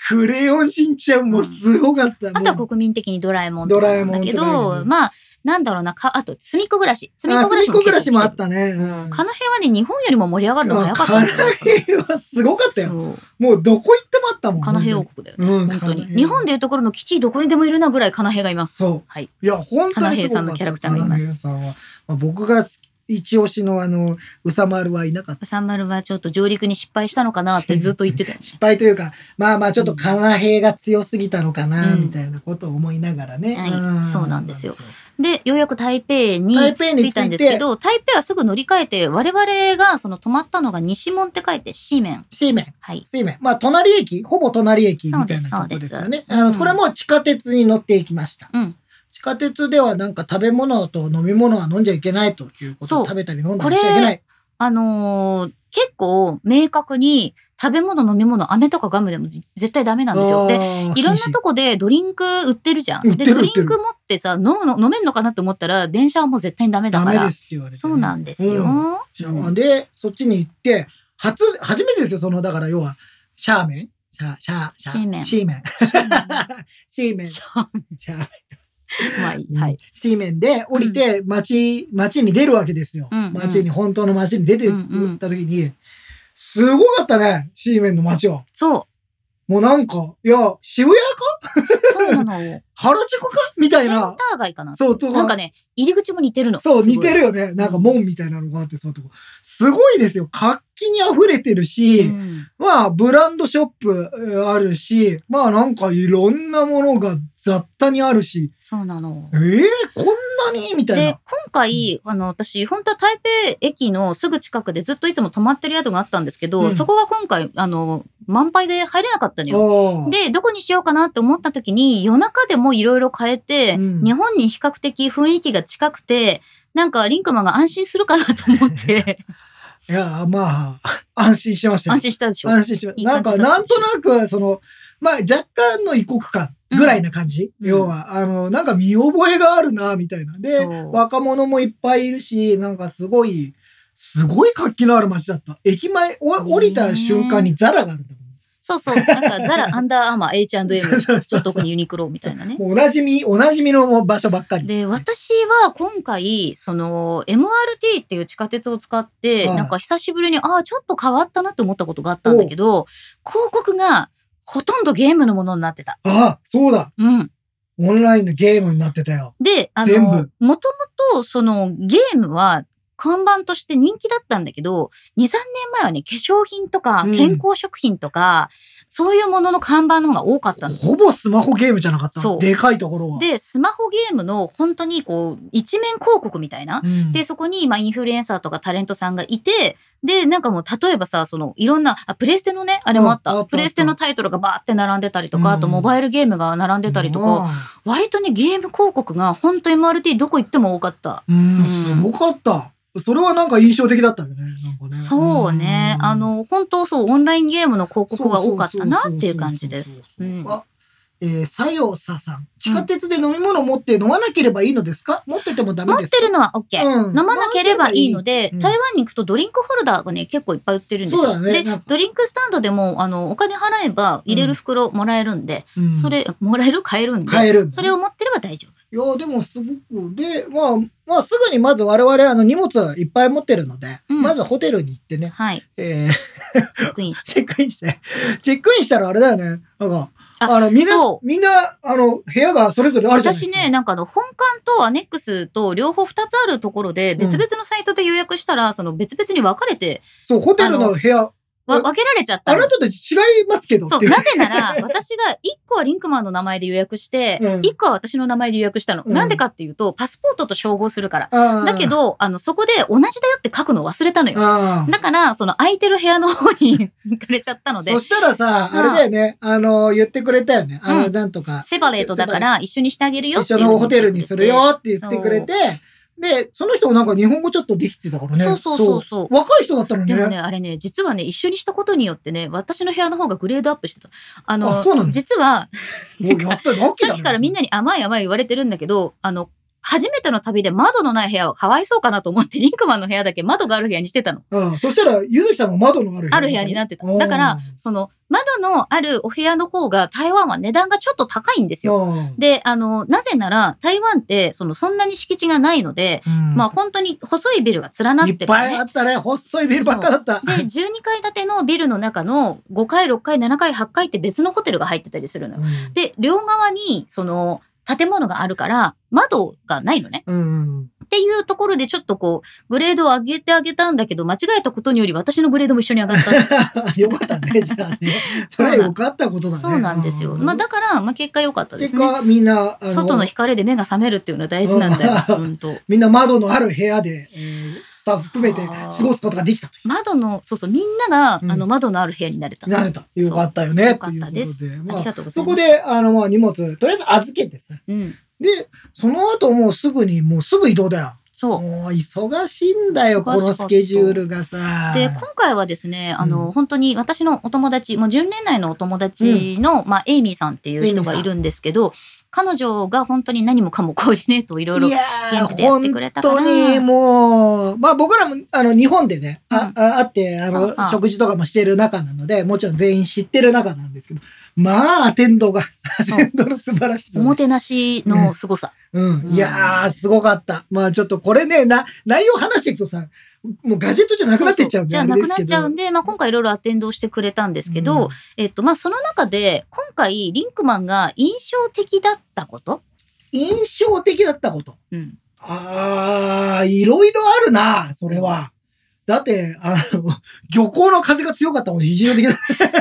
クレヨン。しんちゃん。(laughs) もすごかった。あとは国民的にドラえもんだけドラえもんとかど、まあ、なんだろうな、かあと、すみっこ暮らし。すみっあ、こ暮らしもすみっこ暮らしもあっ結たね。うん構来てる。カナヘイはね、日本よりも盛り上がるのが早かったんだよカナヘイはすごかったよ。もうどこ行ってもあったもん。カナヘイ王国だよね。うん本当に日本でいうところのキティどこにでもいるなぐらいカナヘイがいます。そう。はい。いや、本当にかった。カナヘイさんのキャラクターがいますさんは。まあ、僕が一押しのあの、うさまるはいなかった。サンマルはちょっと上陸に失敗したのかなってずっと言ってたよ。(laughs) 失敗というか、まあまあちょっとカナヘイが強すぎたのかな、うんみたいなことを思いながらね。はいそうなんですよ。で、ようやく台北に着いたんですけど、台北はすぐ乗り換えて、我々がその泊まったのが西門って書いて、シーメン。シーメン。はい。シーメン。まあ、隣駅、ほぼ隣駅みたいなとこそうですよね。あの、これも地下鉄に乗っていきました。うん。地下鉄ではなんか食べ物と飲み物は飲んじゃいけないということ食べたり飲んだりしちゃいけない。あのー結構明確に食べ物飲み物、飴とかガムでもじ絶対ダメなんですよ。で、でいろんなとこでドリンク売ってるじゃん。で、ドリンク持ってさ、飲むの、飲めんのかなって思ったら、電車はもう絶対にダメだから。ダメですって言われてね、そうなんですよ。うんで、そっちに行って、初、初めてですよ、その、だから要は、シャーメン？シャー、シャー、シャーシーメンシーメン。シーメン。シャーメン。まあいい。はい。シーメンで降りて、街、街に出るわけですよ。うんうん街に、本当の街に出てうんうんった時に、すごかったね、シーメンの街は。そう。もうなんか、いや、渋谷か？そうなの。(laughs) 原宿か？みたいなセンタ。ー街かな。そう、となんかね、入り口も似てるの。そう、似てるよね。なんか門みたいなのがあって、そうとこ。すごいですよ。活気に溢れてるし、うんまあ、ブランドショップえーあるし、まあなんかいろんなものが雑多にあるし、そうなのえ。ー、こんなにみたいで、な。今回、あの、私、本当は台北駅のすぐ近くでずっといつも泊まってる宿があったんですけど、うん。そこが今回、あの、満杯で入れなかったのよ。で、どこにしようかなって思った時に、夜中でもいろいろ変えて、うん。日本に比較的雰囲気が近くて、なんかリンクマンが安心するかなと思って、(laughs) いや、まあ、安心してましたよ。安心したでしょ。安心してまいいなんか、なんとなく、その、まあ、若干の異国感ぐらいな感じ、うん。要は、あの、なんか見覚えがあるな、みたいな。で若者もいっぱいいるし、なんかすごい、すごい活気のある街だった。駅前、お降りた瞬間にザラがあるんだもん。そうそう。なんかザラ、アンダーアーマー、H&M、ちょっと特にユニクロみたいなね。おなじみ、おなじみの場所ばっかり。で、私は今回、その、MRT っていう。地下鉄を使って、はいなんか久しぶりに、ああ、ちょっと変わったなって思ったことがあったんだけど、広告がほとんどゲームのものになってた。あ、そうだ。うん。オンラインのゲームになってたよ。で、あ全部の、もともと、その、ゲームは、看板として人気だったんだけど、2、3年前はね、化粧品とかうん健康食品とか、そういうものの看板の方が多かったの。ほぼスマホゲームじゃなかった？そうでかいところは。で、スマホゲームの本当にこう、一面広告みたいな？うん、で、そこに、まあ、インフルエンサーとかタレントさんがいて、で、なんかもう、例えばさ、その、いろんな、あ、プレステのね、あれもあった。プレステのタイトルがバーって並んでたりとか、うんあと、モバイルゲームが並んでたりとか、か。割とね、ゲーム広告が、本当 MRT どこ行っても多かった。うん、すごかった。それはなんか印象的だったよね。ね。そうね。んあ、の、本当そう、オンラインゲームの広告が多かったなっていう感じです。うんあ、えー、さよささん。地下鉄で飲み物持って飲まなければいいのですか？持っててもダメ持っですか？てるのは OK。うん飲まなければいいので、うん台湾に行くとドリンクホルダーがね、結構いっぱい売ってるんですよ。ねでドリンクスタンドでも、あの、お金払えば入れる袋もらえるんで、うんそれ、もらえる？買えるんで、それを持ってれば大丈夫。いや、でもすごく、で、まあ、まあ、すぐにまず我々、あの、荷物いっぱい持ってるので、うんまずホテルに行ってね、はい。えー、チェックインして。(laughs) チェックインして、チェックインしたらあれだよね、なんか、ああの、みんなそ、みんな、あの、部屋がそれぞれあるじゃないですか。私ね、なんかあの、本館とアネックスと両方2つあるところで、別々のサイトで予約したら、その別々に分かれて、そう、ホテルの部屋、わえ分けられちゃったの。あな。たたち違いますけどそう、なぜなら、私が1個はリンクマンの名前で予約して、うん。1個は私の名前で予約したの。うん。なんでかっていうと、パスポートと照合するから。あー。だけ、ど、あの、そこで同じだよって書くの忘れたのよ。あー。だから、その空いてる部屋の方に行かれちゃったので。そ、したらさ、そう。あれだよね、あの、言ってくれたよね。あの、うん。なんとか、セバレートだから一緒にしてあげるよって一緒のホテルにするよって言ってくれて、で、その人もなんか日本語ちょっとできてたからね。そうそうそうそう若い人だったのにね。でもね、あれね、実はね、一緒にしたことによってね、私の部屋の方がグレードアップしてた。あの、あそうなんだ実は、さっきからみんなに甘い甘い言われてるんだけど、あの、初めての旅で窓のない部屋はかわいそうかなと思って、リンクマンの部屋だけ窓がある部屋にしてたの。うん。そしたら、ゆずきさんも窓のあるある部屋になってた。だから、その、窓のあるお部屋の方が台湾は値段がちょっと高いんですよ。よ。で、あの、なぜなら、台湾って、その、そんなに敷地がないので、うんまあ、本当に細いビルが連なってるのいっぱいあね。ったね。細いビルばっかだった。で、12階建てのビルの中の5階、6階、7階、8階って別のホテルが入ってたりするのよ。うんで、両側に、その、建物があるから、窓がないのね。うん。っていうところでちょっとこう、グレードを上げてあげたんだけど、間違えたことにより私のグレードも一緒に上がった。(laughs) よかったね、じゃあね。(laughs) それはよかったことだね。そうなんですよ。うまあだから、まあ結果良かったですね。結果、みんな、あ外の光で目が覚めるっていうのは大事なんだよ。(laughs) うん本当みんな窓のある部屋で、えースタッフ含めて過ごすことができたと窓の、そうそう、みんなが、うんあの窓のある部屋になれた。なれた。よかったよね。よかったですということで。ありがとうございますそこで、あの、まあ、荷物、とりあえず預けてさ。うん。で、その後もうすぐに、もうすぐ移動だよ。そう。もう忙しいんだよ、このスケジュールがさ。で、今回はですね、あの、うん本当に私のお友達、もう10年来のお友達の、まあ、エイミーさんっていう人がいるんですけど、彼女が本当に何もかもコーディネートをいろいろいやー、現地でやってくれたから本当にもう、まあ僕らも、あの、日本でね、あ、うんああって、あの食事とかもしてる中なので、もちろん全員知ってる中なんですけど、まあ、アテンドが、アテンドの素晴らしさお。もてなしの凄さ。うん。うんいやー、すごかった。まあちょっとこれね、な、内容話していくとさ、もうガジェットじゃなくなってっちゃうんで、じゃあなくなっちゃうんで、まあ今回いろいろアテンドをしてくれたんですけど、うんえっと、まあその中で、今回リンクマンが印象的だったこと？印象的だったこと。うん。あー、いろいろあるな、それは。だって、あの、(laughs) 漁港の風が強かったもん、非常的だ。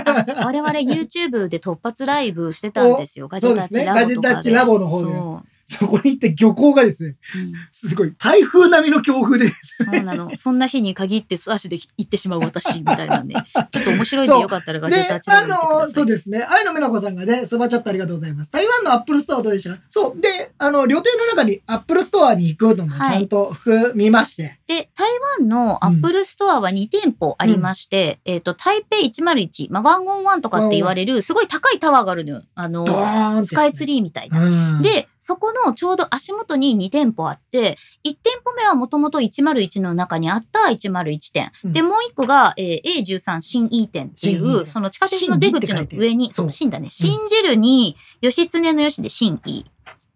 (laughs) あ我々 YouTube で突発ライブしてたんですよ。(laughs) ガジェタッチラボとかガジェタッチラボの方でそそこに行って漁港がですね、う。うんすごい、台風並みの強風で、そうなの。そんな日に限って素足で行ってしまう私みたいなんで、ちょっと面白いんでよかったらガジェッ。そうですね。愛の美奈子さんがね、スーパーチャットありがとうございます。台湾のアップルストアどうでしたかそう。で、あの、旅程の中にアップルストアに行くのもちゃんと含みまして。で、台湾のアップルストアは2店舗ありまして、えっ、と、台北101、まあ、 One O One とかって言われる、すごい高いタワーがあるのよ。あの。スカイツリーみたいな。うん。で、そこのちょうど足元に2店舗あって、1店舗目はもともと101の中にあった101店。うんで、もう1個が、えー A13 信義店ってい信義う、店その地下鉄の出口の上に、信義そう、新だね。信じるに、義経の義で信義。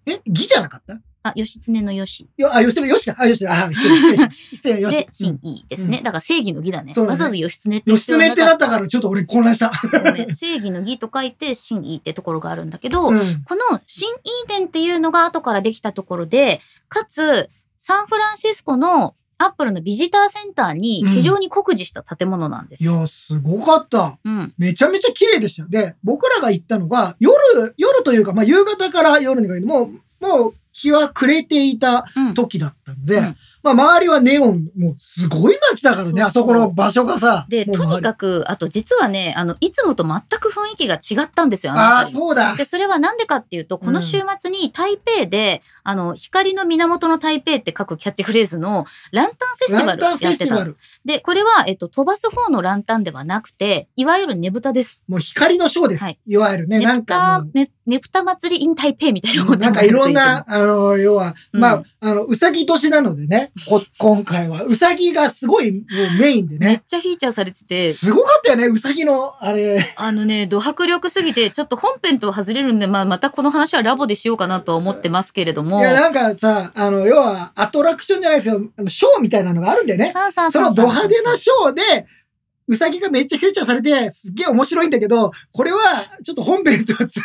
え、義じゃなかった？いあ、義経の義。や、あ、吉野、吉だ。あ、吉だ。あ、失礼失礼しました失礼、(laughs) 吉で、新 E ですね。だから正義の義だね。そうだねわざわざ義経って吉常ってなったかから、ちょっと俺混乱した。ごめん正義の義と書いて、新 E ってところがあるんだけど、うん。この新 E 店っていうのが後からできたところで、かつ、サンフランシスコのアップルのビジターセンターに非常に酷似した建物なんです。いや、すごかった。うん。めちゃめちゃ綺麗でした。で、僕らが行ったのが、夜、夜というか、まあ、夕方から夜にかけて、もう、もう、日は暮れていたうん。時だったので、うんまあ、周りはネオン、もう、すごい街だからね、そうそうあそこの場所がさ。で、とにかく、あと実はね、あの、いつもと全く雰囲気が違ったんですよ、あのあそうだで、。それはなんでかっていうと、この週末に台北で、あの、光の源の台北って書くキャッチフレーズのランタンフェスティバルやってた。で、これは、えっと、飛ばす方のランタンではなくて、いわゆるねぶたです。もう光のショーです。はいい、わゆるね、ねなんぶたかね、ねぶた祭り in 台北みたいなことなんかいろんな、あの、要は、うんまあ、あの、うさぎ年なのでね、こ今回は、うさぎがすごいもうメインでめっね。ちゃフィーチャーされてて、すごかったよね、うさぎの、あれ。あのね、ド迫力すぎて、ちょっと本編とは外れるんで、まあ、またこの話はラボでしようかなとは思ってますけれども。いや、なんかさ、あの、要は、アトラクションじゃないですけど、あのショーみたいなのがあるんだよね。さあさあそさあのド派手なショーで、うさぎがめっちゃフューチャーされて、すっげえ面白いんだけど、これは、ちょっと本編とはつ、(laughs)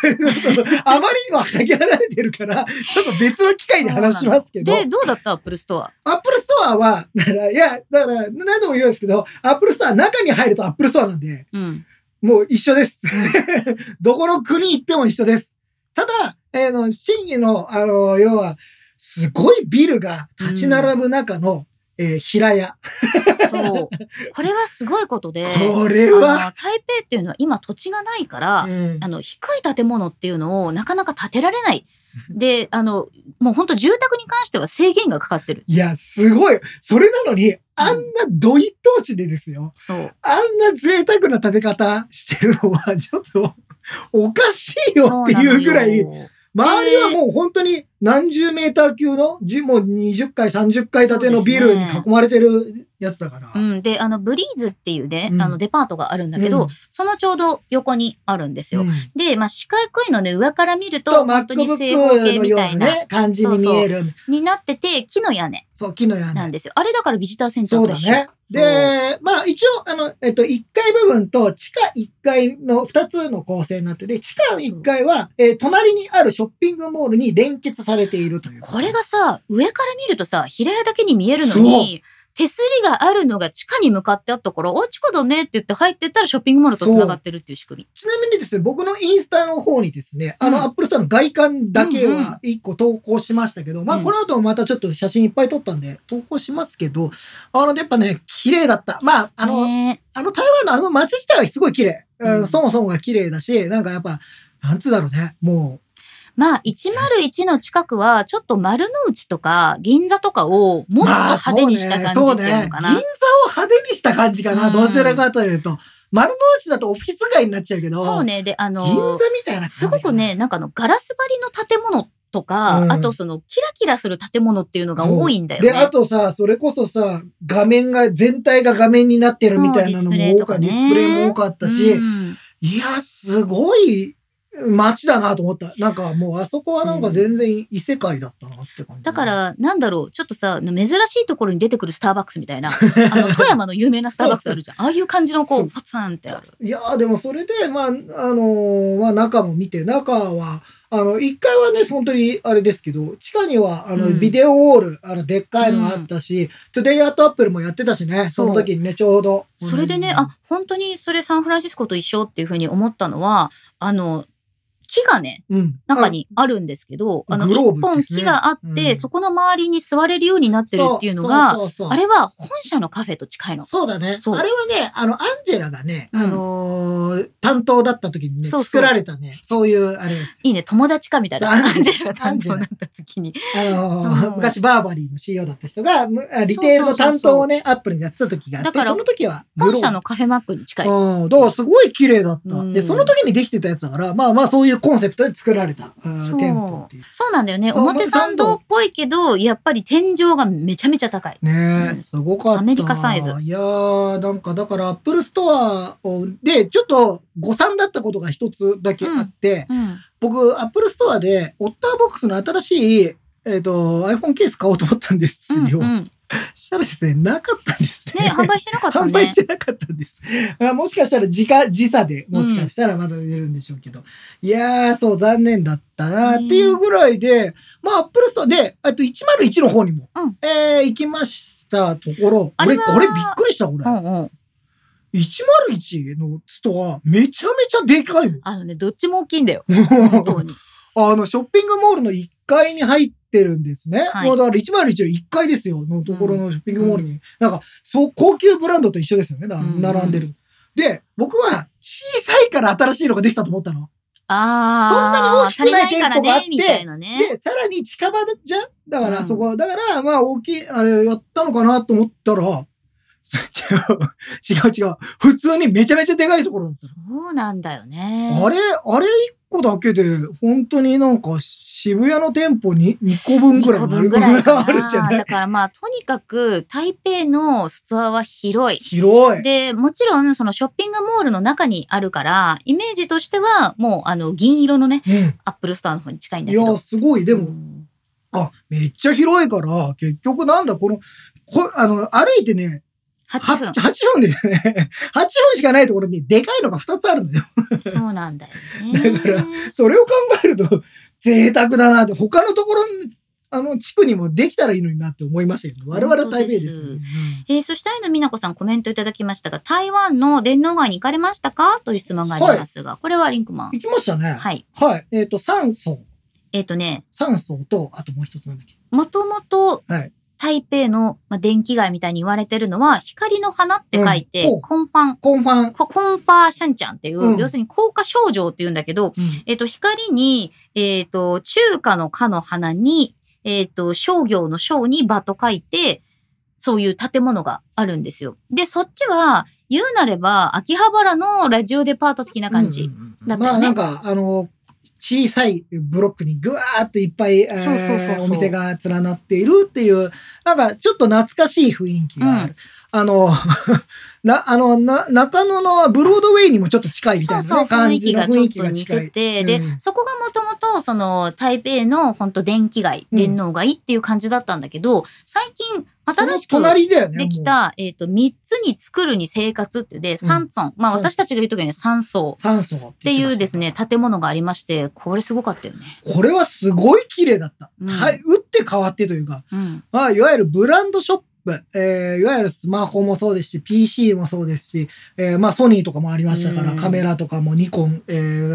あまりにも限られてるから、ちょっと別の機会で話しますけど、で、どうだった？アップルストア。アップルストアは、だから、いや、だから、何度も言うんですけど、アップルストア、中に入るとアップルストアなんで、うん。もう一緒です。(laughs) どこの国行っても一緒です。ただ、えーの、信義の、あの、要は、すごいビルが立ち並ぶ中の、えー平屋。そう。これはすごいことで、(laughs) これは、台北っていうのは今土地がないから、うんあの、低い建物っていうのをなかなか建てられない。で、あの、もう本当住宅に関しては制限がかかってる。いや、すごい。それなのに、あんなど一等地でですよ。そう。あんな贅沢な建て方してるのは、ちょっと、おかしいよっていうぐらい、周りはもう本当に何十メーター級の、じもう20階、30階建てのビルに囲まれてるやつだから。うん。で、あの、ブリーズっていうね、うんあの、デパートがあるんだけど、うんそのちょうど横にあるんですよ。うんで、まあ、四角いので上から見ると、と、本当に正方形みたいな、ね、感じに見える。になってて、木の屋根そう、木の屋根。なんですよ。あれだからビジターセンターだね。で、まあ一応、あの、えっと、1階部分と地下1階の2つの構成になってて、地下1階は、えー隣にあるショッピングモールに連結されているという。これがさ、上から見るとさ、平屋だけに見えるのに、手すりがあるのが地下に向かってあったから、お、地下だねって言って入ってったらショッピングモールと繋がってるっていう仕組み。ちなみにですね、僕のインスタの方にですね、あの、うんアップルストアの外観だけうんうんは1個投稿しましたけど、まあ、うんこの後もまたちょっと写真いっぱい撮ったんで、投稿しますけど、あの、やっぱね、綺麗だった。まあ、あの、ねあの台湾のあの街自体はすごい綺麗。うんうんそもそもが綺麗だし、なんかやっぱ、なんつうだろうね、もまあ、101の近くは、ちょっと丸の内とか、銀座とかをもっとまあ派手にした感じっていうのかな。そうね。銀座を派手にした感じかな。うんどちらかというと。丸の内だとオフィス街になっちゃうけど、そうね。で、あの銀座みたいなすごくね、なんかあの、ガラス張りの建物とか、うんあとその、キラキラする建物っていうのが多いんだよね。で、あとさ、それこそさ、画面が、全体が画面になってるみたいなのも多かった、ディスプレイも多かったし、うんいや、すごい街だなと思った。なんかもうあそこはなんか全然異世界だったなって感じ。だか、ら、なんだろう、ちょっとさ、珍しいところに出てくるスターバックスみたいな、あの、富山の有名なスターバックスあるじゃん。(laughs) ああいう感じのこ、そううポツンってある。いやーでもそれで、まあ、あのーまあ中も見て、中は、あの、1階はね、本当にあれですけど、地下には、あの、うんビデオウォール、あの、でっかいのあったし、 Today at Apple もやってたしね、その時にね、ちょうど。それでね、あ、本当にそれサンフランシスコと一緒っていうふうに思ったのは、あの、木がね、うん。中にあるんですけど、あの、一本木があって、うんそこの周りに座れるようになってるっていうのが、あれは本社のカフェと近いの。そうだね。あれはね、あの、アンジェラがね、うんあのー担当だった時にね、そうそう作られたね、そういう、あれです。いいね、友達かみたいな。アンジェラが担当になった時に。あのー昔バーバリーの CEO だった人が、リテールの担当をね、アップルにやってた時があって、だからその時は本社のカフェマックに近い。うん、だからすごい綺麗だった。うんで、その時にできてたやつだから、まあまあそういうコンセプトで作られた、店舗っていう。そうなんだよね。表参道っぽいけど、やっぱり天井がめちゃめちゃ高い。ねえ、うんすごかった。アメリカサイズいやー、なんかだから、アップルストアを、で、ちょっと誤算だったことが一つだけあって、うん。僕、アップルストアで、オッターボックスの新しい、えっ、と、iPhone ケース買おうと思ったんですよ。うんうん。したらですね、なかったんですね。ね、販売してなかった販ね。売してなかったんです。あもしかしたら時価、時差で、もしかしたらまだ出るんでしょうけど。いやー、そう、残念だったなっていうぐらいで、まあ、アップルストアで、あと101の方にも、うんえー行きましたところ、俺、これびっくりした、これ。うんうん。101のストア、めちゃめちゃでかいの。あのね、どっちも大きいんだよ。(laughs) 本当に。あの、ショッピングモールの1階に入ってるんですね。はいもうだから101の1階ですよ、のところのショッピングモールに。なんか、そう、高級ブランドと一緒ですよね、なうん並んでる。で、僕は小さいから新しいのができたと思ったの。ああ。そんなに大きくない店舗があってね、ね。で、さらに近場じゃん？だから、うんそこ、だから、まあ、大きい、あれ、やったのかなと思ったら、(laughs) 違う、違う違う。普通にめちゃめちゃでかいところだった。そうなんだよね。あれ、あれ一個だけで、本当になんか渋谷の店舗に2個分ぐらい2個分ぐらいかあるんじゃな。ないだからまあ、とにかく台北のストアは広い。広い。で、もちろんそのショッピングモールの中にあるから、イメージとしてはもうあの銀色のね、うん。アップルストアの方に近いんだいけど。や、すごい。でも、うんあ、めっちゃ広いから、結局なんだ、この、こあの、歩いてね、8分 8, 分でね、(laughs) 8分しかないところにでかいのが2つあるのよ。そうなんだよね。(laughs) だからそれを考えると、贅沢だなって、他のところに、あの、地区にもできたらいいのになって思いましたけど、我々は台北ですよね。えーそして、愛の美奈子さんコメントいただきましたが、台湾の電脳街に行かれましたか？という質問がありますが、これはリンクマン。行きましたね。はい。はい。えっ、と、酸素。えっ、とね、酸素と、あともう一つなんだっけ。もともとはい。台北の、まあ、電気街みたいに言われてるのは、光の花って書いて、うんコンファン、コンファン。ココンファーシャンチャンっていう、うん要するに効果症状って言うんだけど、うんえっ、と、光に、えっ、と、中華の花の花に、えっ、と、商業の商に場と書いて、そういう建物があるんですよ。で、そっちは、言うなれば、秋葉原のラジオデパート的な感じ。うんうんうんだったよねまあなんか、あの、小さいブロックにぐわーっていっぱい、えーそうそうそうそう。お店が連なっているっていう、なんかちょっと懐かしい雰囲気がある。あの、(laughs) な、あの、な、中野のブロードウェイにもちょっと近いみたそそう、いうなね、感雰囲気じの雰囲気がちょっとが近い。似てて、で、うん。そこがもともと、その、台北の本当電気街、うん。電脳街っていう感じだったんだけど、最近、新しく。できた、えっ、と、三つに作るに生活ってで、三村。まあそう私たちが言うときには三層もう。酸素っていうですね、建物がありまして、これすごかったよね。これはすごい綺麗だった。うんはい、打って変わってというか、うん。まあ、いわゆるブランドショップ、えー、いわゆるスマホもそうですし、PC もそうですし、えー、まあ、ソニーとかもありましたから、うんカメラとかもニコン、え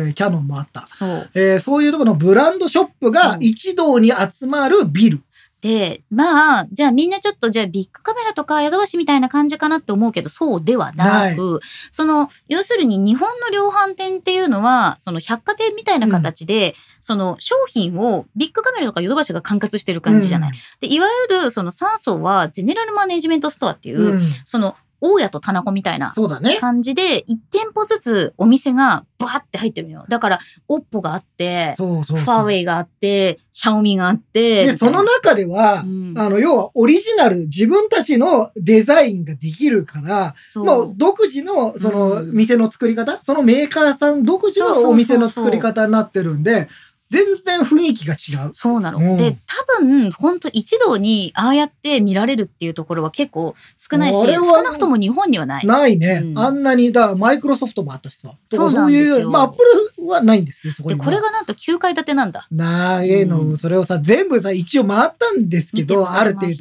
ー、キャノンもあった。そう。えー、そういうところのブランドショップが一堂に集まるビル。で、まあ、じゃあみんなちょっと、じゃあビッグカメラとかヤドバシみたいな感じかなって思うけど、そうではなく、その、要するに日本の量販店っていうのは、その百貨店みたいな形で、その商品をビッグカメラとかヨドバシが管轄してる感じじゃない。で、いわゆるその三層はゼネラルマネジメントストアっていう、うん。その大家と棚子みたいな。感じで、1店舗ずつお店がバーって入ってるのよ。だから、オッポがあって、そうそうそう。ファーウェイがあって、シャオミがあって、で、その中では、うんあの、要はオリジナル、自分たちのデザインができるから、そうもう独自の、その、うん店の作り方、そのメーカーさん独自そうそうそうそうのお店の作り方になってるんで、全然雰囲気が違う。そうなの。うんで、多分、本当一堂にああやって見られるっていうところは結構少ないし、少なくとも日本にはない。ないね。うんあんなに、だからマイクロソフトもあったしさ。そうなんですよいう、まあ、アップルはないんですけど、そこで、には。これがなんと9階建てなんだ。ないの、うんそれをさ、全部さ、一応回ったんですけど、ある程度ね。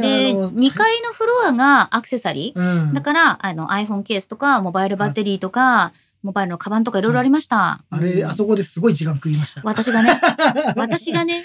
で、あの2階のフロアがアクセサリー。うん。だから、あの、iPhone ケースとか、モバイルバッテリーとか、モバイルのカバンとかいろいろありました。あれ、うんあそこですごい時間食いました。私がね、(laughs) 私がね、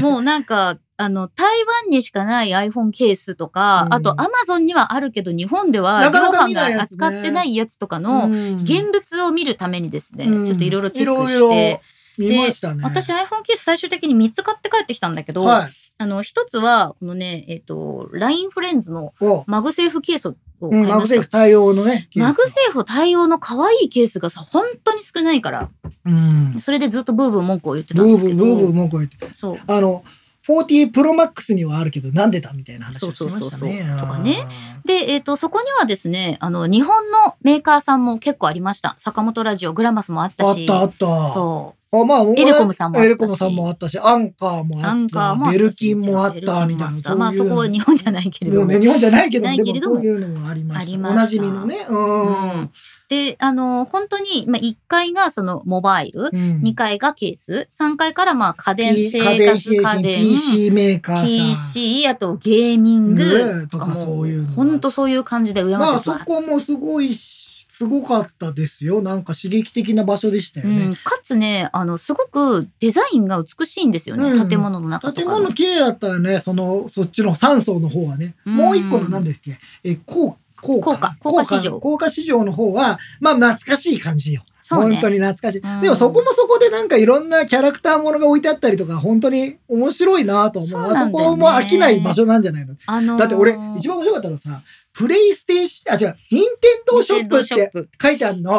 もうなんか、あの、台湾にしかない iPhone ケースとか、うんあと Amazon にはあるけど、日本では量販が扱ってないやつとかのうん現物を見るためにですね、うんちょっといろいろチェックいろいしてろ、見ましたね。私 iPhone ケース最終的に3つ買って帰ってきたんだけど、はい。あの、一つは、このね、えっ、と、LINE フレンズのおマグセーフケースを買うん、いましたマグセーフ。対応のね。マグセーフ対応の可愛いケースがさ、本当に少ないから、うん。それでずっとブーブー文句を言ってブーブー、たんですけど。ブーブー文句を言って。そう。あの、14 Pro Max にはあるけど、なんでだみたいな話をしましたね。とかねで、えっ、と、そこにはですね、あの、日本のメーカーさんも結構ありました。坂本ラジオ、グラマスもあったし。あったあった。そあまあ、エレコムさんもあったしエレコムさんもあったし、アンカーもあった。アンカーもあったしベルキンもあった、みたいな。たまあ、そこは日本じゃないけれども。ね、日本じゃないけども、でないけれどももそういうのもありました。ありましたおなじみのね。うん。うんで、あの、本当に、まあ、1階がそのモバイル、うん2階がケース、3階からまあ家電、生家電活家電、PC メーカーさん。PC、あとゲーミングとかねとかそういう本当そういう感じで上まあそこもすごいし、すごかったですよ。なんか刺激的な場所でしたようん、ね。かつね、あの、すごくデザインが美しいんですよね。うん建物の中と建。物綺麗だったよね。その、そっちの3層の方はね。うんもう一個の何ですっけえ、高高高架高架市場高架市場の方は、まあ懐かしい感じよ。そうね本当に懐かしい。うんでもそこもそこでなんかいろんなキャラクターものが置いてあったりとか、本当に面白いなと思う。そうあそこも飽きない場所なんじゃないのあのーだって俺、一番面白かったのはさ、プレイステーション、あ、違う、ニンテンドーショップってプ。書いてあるの。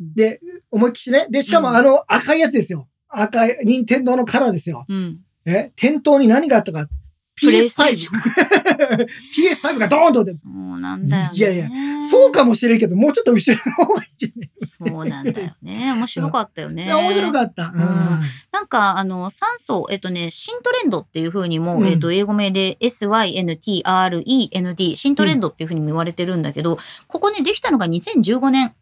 うんで、思いっきしね。で、しかもうんあの赤いやつですよ。赤い、ニンテンドーのカラーですよ。うん。え店頭に何があったか。プレイステー PS5 シ。ョン。PS5 (laughs) がドーンと出てそうなんだよね。いやいやそうかもしれんけど、もうちょっと後ろの方がいいんじゃないそうなんだよね。面白かったよね。(laughs) 面白かった。うん。なんか、あの、酸素、えっとね、シントレンドっていう風にも、うんえっと、英語名で SYNTREND、シントレンドっていう風にも言われてるんだけど、ここね、できたのが2015年。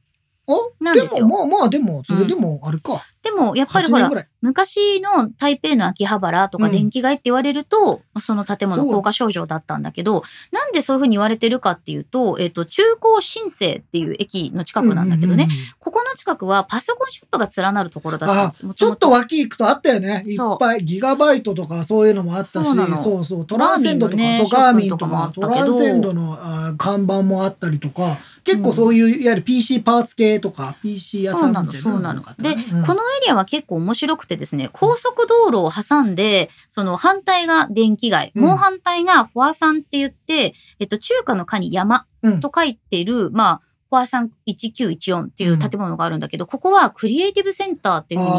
お？なんですよも、まあまあ、でも、それでも、あれか。でも、やっぱり8ほら。昔の台北の秋葉原とかうん電気街って言われると、その建物高架商場だったんだけど、なんでそういうふうに言われてるかっていうと、えっ、と、中高新生っていう駅の近くなんだけどね、うんうんうんここの近くはパソコンショップが連なるところだったんあです。もちょっとも脇行くとあったよね。いっぱい。ギガバイトとかそういうのもあったし、そうそう。トランセンドとか、ガーミンとかもあったけどランセンドのあ看板もあったりとか、結構そういう、いわゆる PC パーツ系とか、PC 屋さんみたいな。そうなのがあったねで、うん。このエリアは結構面白くてですね、高速道路を挟んで、その反対が電気街、うん。もう反対がフォアサンって言って、えっと、中華の課に山うん。と書いている、まあ、フォアサン1914っていう建物があるんだけど、ここはクリエイティブセンターっていうふうに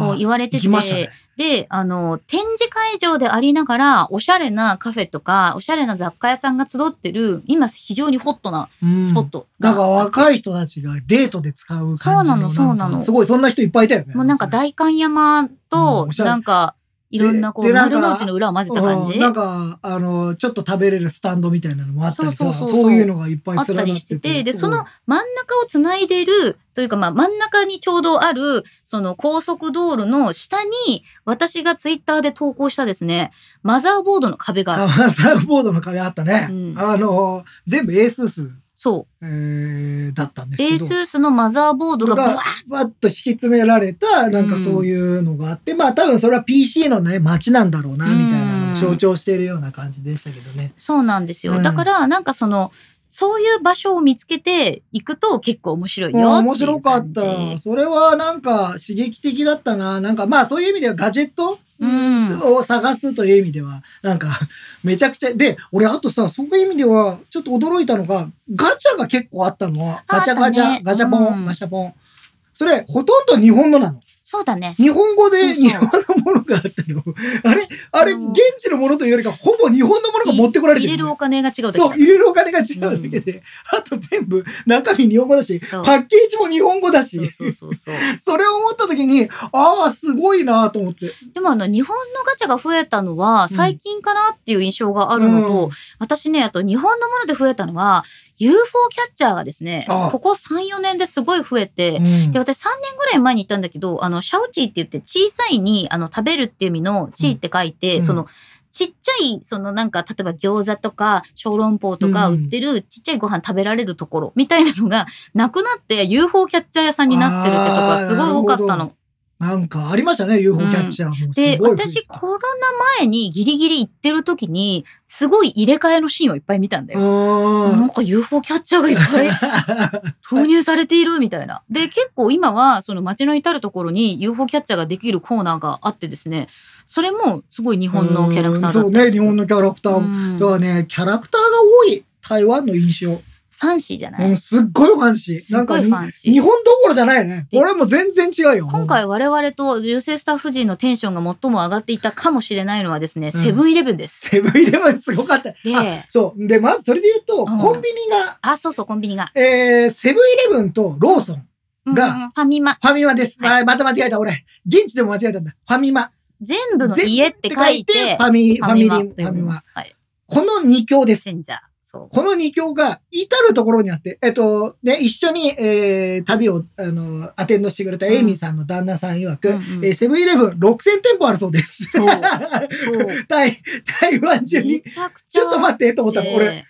こう言われててね、で、あの、展示会場でありながら、おしゃれなカフェとか、おしゃれな雑貨屋さんが集ってる、今非常にホットなうん。スポットがなんか若い人たちがデートで使う感じの。そうなのそうなの。すごい、そんな人いっぱいいたよね。もうなんか代官山うんとなんか、いろんなこう、丸の内の裏を混ぜた感じ？うんなんか、あの、ちょっと食べれるスタンドみたいなのもあったりさ、そうそうそうそういうのがいっぱいあった。りしてて、で、その真ん中をつないでる、というかまあ真ん中にちょうどある、その高速道路の下に、私がツイッターで投稿したですね、マザーボードの壁がある。あサーフボードの壁あったね。うんあの、全部 ASUS、そう。えー、だったんですけど。エースースのマザーボードがブワーがわっと敷き詰められた、なんかそういうのがあって、まあ多分それは PC のね、街なんだろうな、みたいなのを象徴しているような感じでしたけどね。そうなんですよ。うんだから、なんかその、そういう場所を見つけて行くと結構面白いよ。面白かった。それはなんか刺激的だったな。なんかまあそういう意味ではガジェットうんを探すという意味では、なんか、めちゃくちゃ、で、俺あとさ、そういう意味では、ちょっと驚いたのが、ガチャが結構あったのは、ガチャガチャ、ガチャポン、うんガチャポン。それ、ほとんど日本のなの。そうだね。日本語で日本のものがあったの？あれ？あれ、現地のものというよりか、ほぼ日本のものが持ってこられてる。入れるお金が違うだけそう、だ入れるお金が違うだけで、あと全部中身日本語だし、パッケージも日本語だし、そうそうそうそう。(laughs) それを思った時に、ああ、すごいなと思って。でもあの、日本のガチャが増えたのは最近かなっていう印象があるのと、うん私ね、あと日本のもので増えたのは、UFO キャッチャーがですね、ここ3、4年ですごい増えて、うん。で、私3年ぐらい前に行ったんだけど、あの、シャオチーって言って小さいに、あの、食べるっていう意味のチーって書いて、うん。その、ちっちゃい、そのなんか、例えば餃子とか小籠包とかうん。売ってるちっちゃいご飯食べられるところみたいなのがなくなって UFO キャッチャー屋さんになってるってとこがすごい多かったの。なんかありましたね、UFO キャッチャーもすごい増えで、た。私コロナ前にギリギリ行ってる時に、すごい入れ替えのシーンをいっぱい見たんだよ。あなんか UFO キャッチャーがいっぱいー (laughs) 投入されているみたいな。で、結構今はその街の至るところに UFO キャッチャーができるコーナーがあってですね、それもすごい日本のキャラクターだったうんそうね、日本のキャラクターだからね、キャラクターが多い台湾の印象。ファンシーじゃない、うん、すっごいファンシー。すっごいフなんかに、ァンシー。日本どころじゃないね。で俺も全然違うよ。今回我々と女性スタッフ陣のテンションが最も上がっていたかもしれないのはですね、セブンイレブンです。セブンイレブンすごかった。であそう。で、まずそれで言うと、うんコンビニが、あ、そうそう、コンビニが。えー、セブンイレブンとローソン、がうんうんファミマ。ファミマです。はいあまた間違えた、俺。現地でも間違えたんだ。ファミマ。全部の家って書いて、ファミ、ファミリー、ファミマ。この2強です。この2強が至るところにあって、えっと、ね、一緒に、えー、旅を、あの、アテンドしてくれたエイミーさんの旦那さん曰く、うんうんえーセブンイレブン6000店舗あるそうです。(laughs) 台、台湾中めに。ちゃくちゃ。ちょっと待って、と思ったの。えー俺、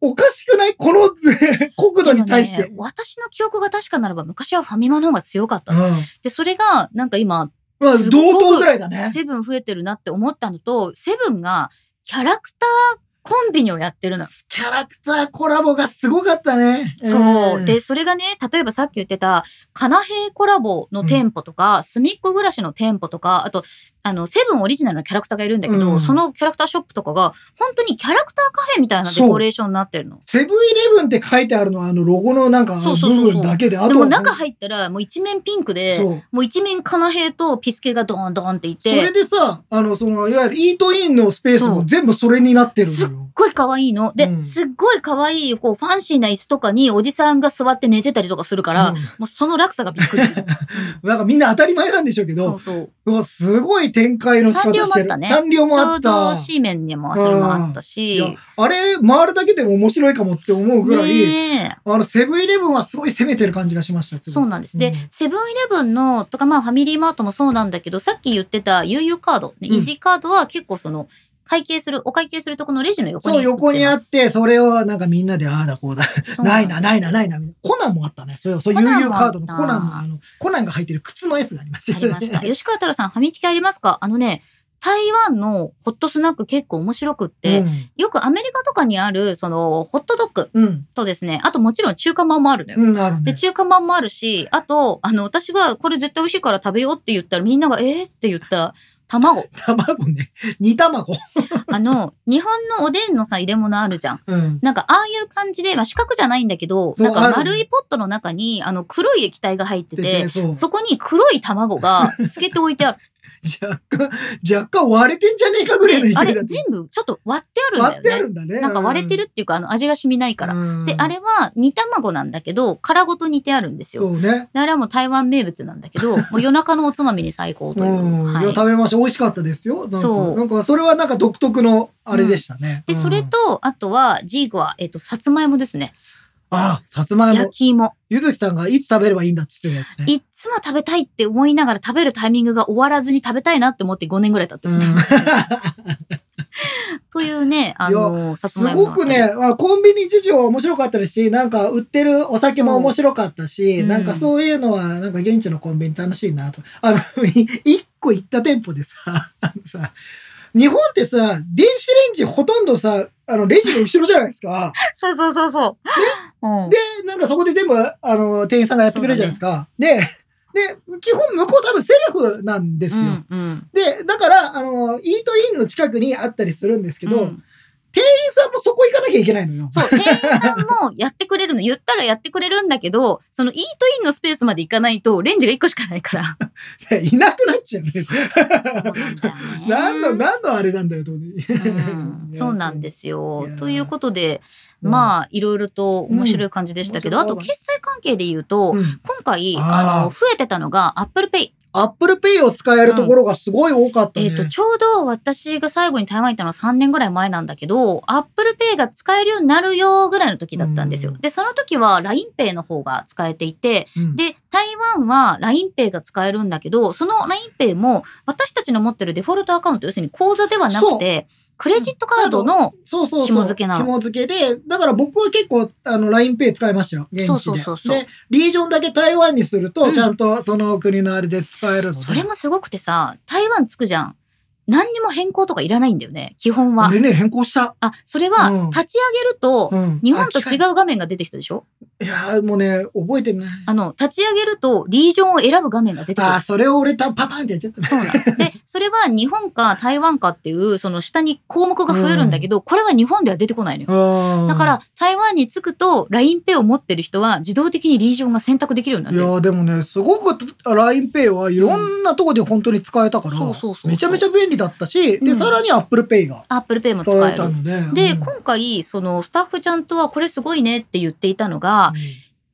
おかしくない？この (laughs) 国土に対して。ね私の記憶が確かならば昔はファミマの方が強かったの。うん。で、それがなんか今、まあ、同等ぐらいだね。セブン増えてるなって思ったのと、セブンがキャラクターコンビニをやってるの。キャラクターコラボがすごかったね。そう。んで、それがね、例えばさっき言ってた、カナヘイコラボの店舗とか、すみっこ暮らしの店舗とか、あと、あの、セブンオリジナルのキャラクターがいるんだけど、うんそのキャラクターショップとかが、本当にキャラクターカフェみたいなデコレーションになってるの。セブンイレブンって書いてあるのは、あの、ロゴのなんか、そうそうそうそう部分だけで、あでとはも中入ったら、もう一面ピンクで、そう。もう一面カナヘイとピスケがドーンドーンっていそれて、でさ、あの、その、いわゆるイートインのスペースそうも全部それになってるのすっよ。ごい可愛いの。で、うんすっごい可愛い、こう、ファンシーな椅子とかにおじさんが座って寝てたりとかするから、うんもうその落差がびっくりする。(laughs) なんかみんな当たり前なんでしょうけどそう、そう。うわすごい展開の仕方してる。サンリオもあったねちょうどた。C 面にもそれもあったいしや、あれ、回るだけでも面白いかもって思うぐらい、あの、セブンイレブンはすごい攻めてる感じがしました。そうなんです。で、うんセブンイレブンの、とかまあファミリーマートもそうなんだけど、さっき言ってた悠々カード、ねうんイージーカードは結構その、会計する、お会計するとこのレジの横に。そう、横にあっ。て、それをなんかみんなで、ああだこうだ。ないな、ないな、ないな。コナンもあったね。そう、そう、コ悠々カードのコナンの、あの、コナンが入ってる靴のやつがありましたありました。吉川太郎さん、ファミチキありますか？あのね、台湾のホットスナック結構面白くって、うん。よくアメリカとかにある、その、ホットドッグうん。とですね、あともちろん中華まんもあるのよ。うん、あるで、ね。中華まんもあるし、あと、あの、私がこれ絶対美味しいから食べようって言ったらみんなが、えーって言った卵。(laughs) 卵ね。煮卵。(laughs) あの、日本のおでんのさ、入れ物あるじゃん。うん。なんか、ああいう感じで、まあ、四角じゃないんだけど、なんか丸いポットの中に、あの、黒い液体が入ってて。そこに黒い卵がつけておいてある。若干、若干割れてんじゃねえかぐらいの勢いだった全部ちょっと割ってあるんだよね。割ってあるんだね。なんか割れてるっていうか、あの、味が染みないから。で、あれは煮卵なんだけど、殻ごと煮てあるんですよ。そうね。であれはもう台湾名物なんだけど、(laughs) もう夜中のおつまみに最高という。うん。はいいや、食べました。美味しかったですよ。そうなんか、それはなんか独特のあれでしたね。で、うんそれ、と、あとは、ジーグは、えっ、と、さつまいもですね。あ、さつまいも焼。き芋。ゆずきさんがいつ食べればいいんだっつってるやつね。いっつも食べたいって思いながら食べるタイミングが終わらずに食べたいなって思って5年ぐらい経ってる。うん (laughs) というね、あの、さつすごくね、あコンビニ事情は面白かったですし、なんか売ってるお酒も面白かったし、そうなんかそういうのは、なんか現地のコンビニ楽しいなと。あの、い (laughs) 一個行った店舗でさ、(laughs) さ、日本ってさ、電子レンジほとんどさ、あの、レジの後ろじゃないですか。そうそうそうそう。うんで、なんかそこで全部、あの、店員さんがやってくれるじゃないですか。で、で、基本向こう多分セルフなんですよ。うんうんで、だから、あの、イートインの近くにあったりするんですけど、うん店員さんもそこ行かなきゃいけないのよ。そう、店員さんもやってくれるの、(laughs) 言ったらやってくれるんだけど、そのイートインのスペースまで行かないと、レンジが1個しかないから。いなくなっちゃうね。(laughs) 何の、何のあれなんだよ、と。うんそうなんですよ。ということで、うんまあ、いろいろと面白い感じでしたけど、うん。あと、決済関係で言うと、うん。今回、あの、増えてたのが、Apple Pay。アップルペイを使えるところがすごい多かったね。えっ、と、ちょうど私が最後に台湾行ったのは3年ぐらい前なんだけど、Apple Pay が使えるようになるよぐらいの時だったんですよ。うん。で、その時は LINEPay の方が使えていて、うん。で、台湾は LINEPay が使えるんだけど、その LINEPay も私たちの持ってるデフォルトアカウント、要するに口座ではなくて、クレジットカードの、そうそうそう。紐付けなの紐付けで、だから僕は結構、あの、LINEPay 使いましたよ。現地で。そうそうそうそうで、リージョンだけ台湾にすると、うんちゃんとその国のあれで使えるので。それもすごくてさ、台湾着くじゃん。何にも変更とかいらないんだよね、基本は。俺ね、変更した。あ、それはうん立ち上げると、うん日本と違う。う画面が出てきたでしょ？いやーもうね、覚えてない。あの、立ち上げるとリージョンを選ぶ画面が出てくるあー、。それを俺たパパンってやっちゃった。そうなの。で、それは日本か台湾かっていう、その下に項目が増えるんだけど、これは日本では出てこないのよ。だだから、台湾に着くと、LINEPay を持ってる人は自動的にリージョンが選択できるようになってる。いやーでもね、すごく LINEPay はいろんなとこで本当に使えたから、そうそうそうめちゃめちゃ便利だったし、で、うんさらに ApplePay が ApplePay も使使ええる。たので。で、うん今回、そのスタッフちゃんとはこれすごいねって言っていたのが、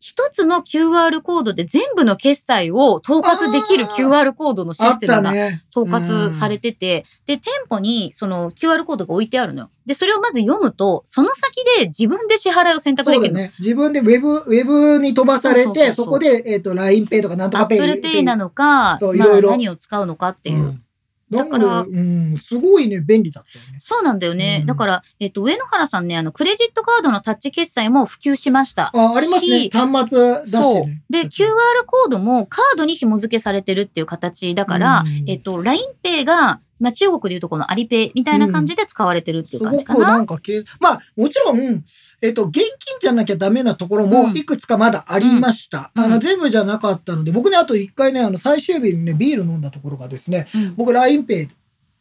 一つの QR コードで全部の決済を統括できる QR コードのシステムが。統括されてて、で、店舗にその QR コードが置いてあるのよ。で、それをまず読むと、その先で自分で支払いを選択できるの。ね。自分でウェブ、ウェブに飛ばされて、そこで、えっ、と、LINEPay とかなんとかアップルペイなのか、まあそういろいろ何を使うのかっていう。うんだからうん、すごいね、便利だったよね。そうなんだよね。うんだから、えっと、上野原さんね、あの、クレジットカードのタッチ決済も普及しました。あ、ありますねし。端末出してね。。で、QR コードもカードに紐付けされてるっていう形だから、うんえっと、LINEPay が、まあ、中国でいうとこのアリペイみたいな感じで使われてるっていう感じかな。なんかけ、まあ、もちろん、えっ、と、現金じゃなきゃダメなところうん。もいくつかまだありました。うん。あの、全部じゃなかったので、僕ね、あと一回ね、あの、最終日にね、ビール飲んだところがですね、うん。僕 LINEPay で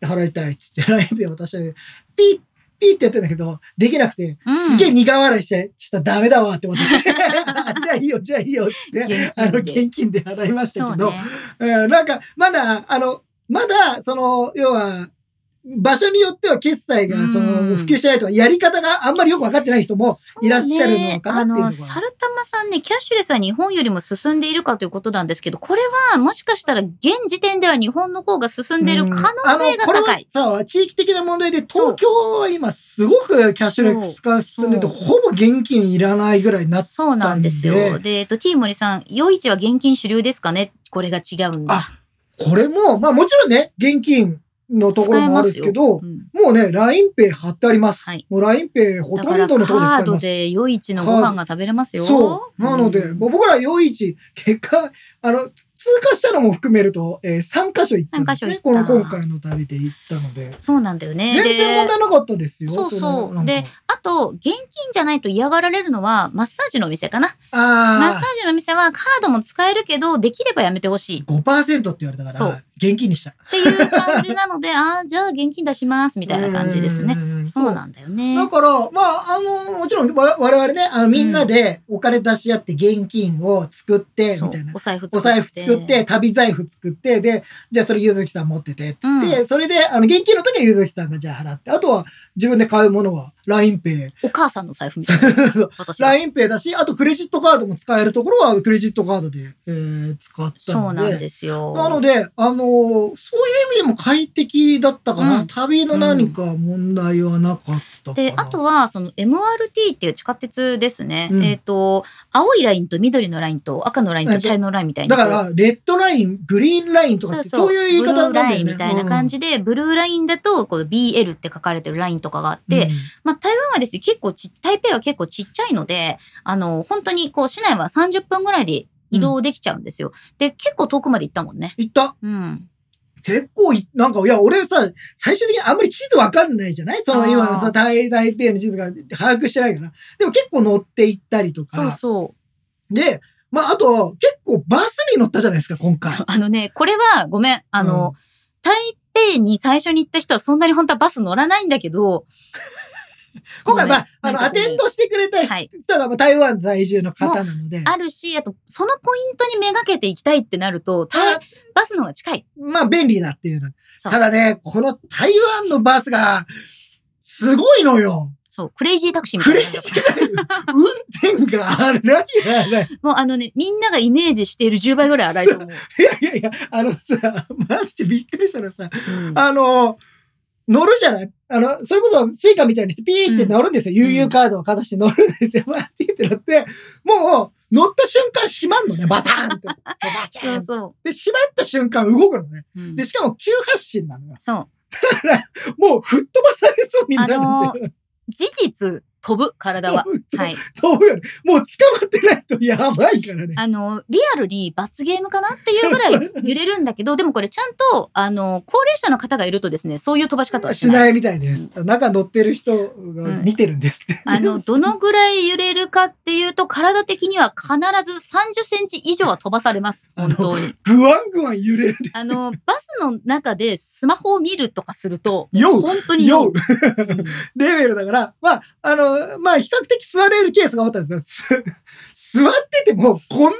払いたいっつって (laughs) LINEPay 渡したら、ピッ、ピッってやってんだけど、できなくて、うん。すげえ苦笑いして、ちょっとダメだわって思って、(laughs) じゃあいいよ、じゃあいいよって、あの、現金で払いましたけど、ね。うん、なんか、まだ、あの、まだ、その、要は、場所によっては決済が、その、うん普及してないとか、やり方があんまりよくわかってない人もいらっしゃるのかなっていうのが。そうねあの、サルタマさんね、キャッシュレスは日本よりも進んでいるかということなんですけど、これはもしかしたら現時点では日本の方が進んでいる可能性が高。はいさ、地域的な問題で、東京は今すごくキャッシュレス化進んでて、ほぼ現金いらないぐらいになっそうなんですよ。で、えっと、T 森さん、夜市は現金主流ですかね？これが違うんだ。あこれも、まあもちろんね、現金のところもあるんですけど、うんもうね、LINEPay 貼ってあります。はいもう LINEPay ほとんどのところでカード使います。で夜市のご飯が食べれますよ。そう。なので、うん僕ら夜市、結果、あの、通過したのも含めると、えー、3箇所行ったんです。ねこたの今回の旅で行ったので。そうなんだよね。全然問で題なかったですよ。そうそうであと、現金じゃないと嫌がられるのは、マッサージのお店かな。あマッサージのお店はカードも使えるけど、できればやめてほしい。っあ、5%って言われたからそう、現金にした。ていう感じなので、(laughs) ああ、じゃあ現金出します、みたいな感じですね。ねそうなんだよね。だから、まあ、あの、もちろん、わ我々ね、あの、みんなでお金出し合って現金を作って、そうみたいな。お財布作って。お財布作って、旅財布作って、で、じゃあそれゆずきさん持ってて、っうそれで、あの、現金の時はゆずきさんがじゃあ払って、あとは自分で買うものは LINEPay。お母さんの財布みたいな。LINEPay だし、あとクレジットカードも使えるところはクレジットカードで、えー使ったそうので。なんですよ。なので、あのーそういう意味でも快適だったかな。うん旅の何か問題はなかったかな。で、あとは、その MRT っていう地下鉄ですね。うんえっ、と、青いラインと緑のラインと赤のラインと茶色のラインみたいな。だから、レッドライン、グリーンラインとかって、そういう言い方なんだよね。ラインみたいな感じで、ブルーラインだと、こう BL って書かれてるラインとかがあって、うんまあ、台湾はですね、結構ち、台北は結構ちっちゃいので、あの、本当にこう、市内は30分ぐらいで移動できちゃうんですよ。で、結構遠くまで行ったもんね。行った？うん。結構い、なんか、いや、俺さ、最終的にあんまり地図わかんないじゃない？その今のさ、台、台北の地図が把握してないから。でも結構乗って行ったりとそうか。そで、まあ、あと、結構バスに乗ったじゃないですか、今回。あのね、これはごめん。あの、台北に最初に行った人はそんなに本当はバス乗らないんだけど、(laughs) 今回、まあ、ごあの、アテンドしてくれたはい人がまあ台湾在住の方なので、あるし、あと、そのポイントにめがけて行きたいってなると、バスの方が近い。まあ、便利だっていうの。ただね、この台湾のバスが、すごいのよ。そう、クレイジータクシーみクレイたいな運転が荒いや荒い。(laughs) もうあのね、みんながイメージしている10倍ぐらい荒いと思う。(laughs) いやいやいや、あのさ、マジでびっくりしたのさ、うんあの、乗るじゃない？あの、それこそスイカみたいにしてピーって乗るんですよ。ん UU カードをかざして乗るんですよ。(laughs) バーってってなって、もう乗った瞬間閉まんのね。バターンって。バシャーンそうそで、閉まった瞬間動くのね。う。うんで、しかも急発進なのよ。そう。(laughs) もう吹っ飛ばされそうになるんだよ。事実、飛ぶ、体は。はい。どうやるもう捕まってないとやばいからね。あの、リアルに罰ゲームかなっていうぐらい揺れるんだけど、でもこれちゃんと、あの、高齢者の方がいるとですね、そういう飛ばし方はしない。しないみたいです。中乗ってる人が見てるんですって。あの、(laughs) どのぐらい揺れるかっていうと、体的には必ず30センチ以上は飛ばされます。本当に。ぐわんぐわん揺れる。あの、バスの中でスマホを見るとかすると、よう本当によううんレベルだから、まあ、あの、まあ、比較的座れるケースが多かったんですよ。す (laughs) 座ってても、こんな揺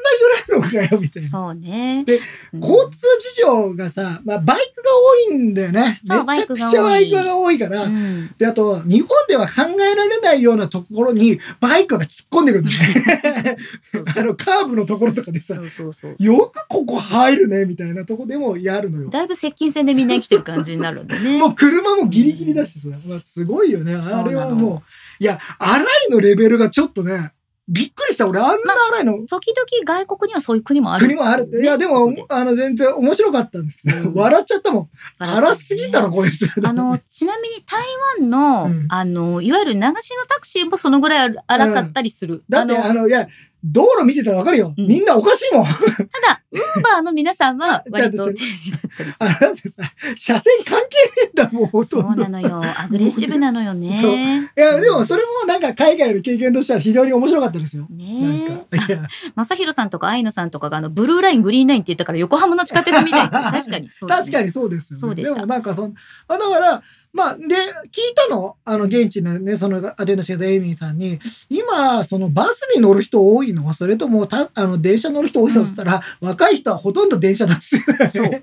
れるのかよ、みたいな。そうね。でうん交通事情がさ、まあ、バイクが多いんだよね。めちゃくちゃバイクが多いから。うんで、あと、日本では考えられないようなところに、バイクが突っ込んでくるん (laughs) あの、カーブのところとかでさ。よくここ入るね、みたいなとこでもやるのよ。だいぶ接近戦でみんな生きてる感じになるんでね。(laughs) もう車もギリギリだしさ、まあ、すごいよね。あれはもう、いや、荒いのレベルがちょっとね、びっくりした。俺、あんな荒いの、時々外国にはそういう国もある。国もある。いや、でも、あの、全然面白かったんです笑っちゃったもん。荒すぎたろ、こいつ。あの、ちなみに台湾の、うんあの、いわゆる流しのタクシーもそのぐらい荒かったりする。だって、あの、いや、道路見てたらわかるよ。うんみんなおかしいもん。あ、ただ、ウーバーの皆さんは (laughs) 割と丁寧だったりする。だってさ、車線関係ねえんだもん、ほとそんど。うなのよ。アグレッシブなのよね。いや、でもそれもなんか海外の経験としては非常に面白かったですよ。なんねか、いや、まさんとか愛野さんとかがあの、ブルーライン、グリーンラインって言ったから横浜の地下鉄みたいな。確かに。ね確かにそうですよ、ね。そうでしたもなんかそん、あだから、まあ、で、聞いたの、あの、現地のね、その、アテンドしてたエイミーさんに、今、そのバスに乗る人多いの？それとも、た、あの、電車乗る人多いの？って言ったら、若い人はほとんど電車なんですよ、そう。そう。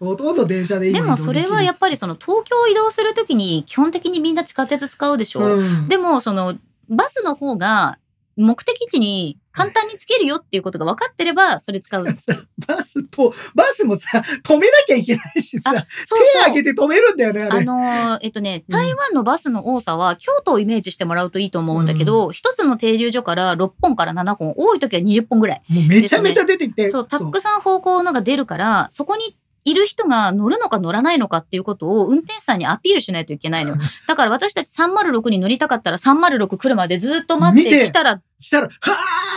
(laughs) ほとんど電車で今でもそれはやっぱりその東京を移動するときに基本的にみんな地下鉄使うでしょ。うん、でもそのバスの方が目的地に簡単につけるよっていうことが分かってればそれ使うんですよ。(laughs) バスと、バスもさ、止めなきゃいけないしあさ、そう手。挙げて止めるんだよね、あれ。あのーえっとね、うん台湾のバスの多さは京都をイメージしてもらうといいと思うんだけど、一、つの停留所から6本から7本、多い時は20本ぐらい。もうめちゃめちゃ出てきて。そう、たくさん方向のが出るから、そこにいる人が乗るのか乗らないのかっていうことを運転手さんにアピールしないといけないのよ。(laughs) だから私たち306に乗りたかったら306来るまでずっと待ってきたら、したら、は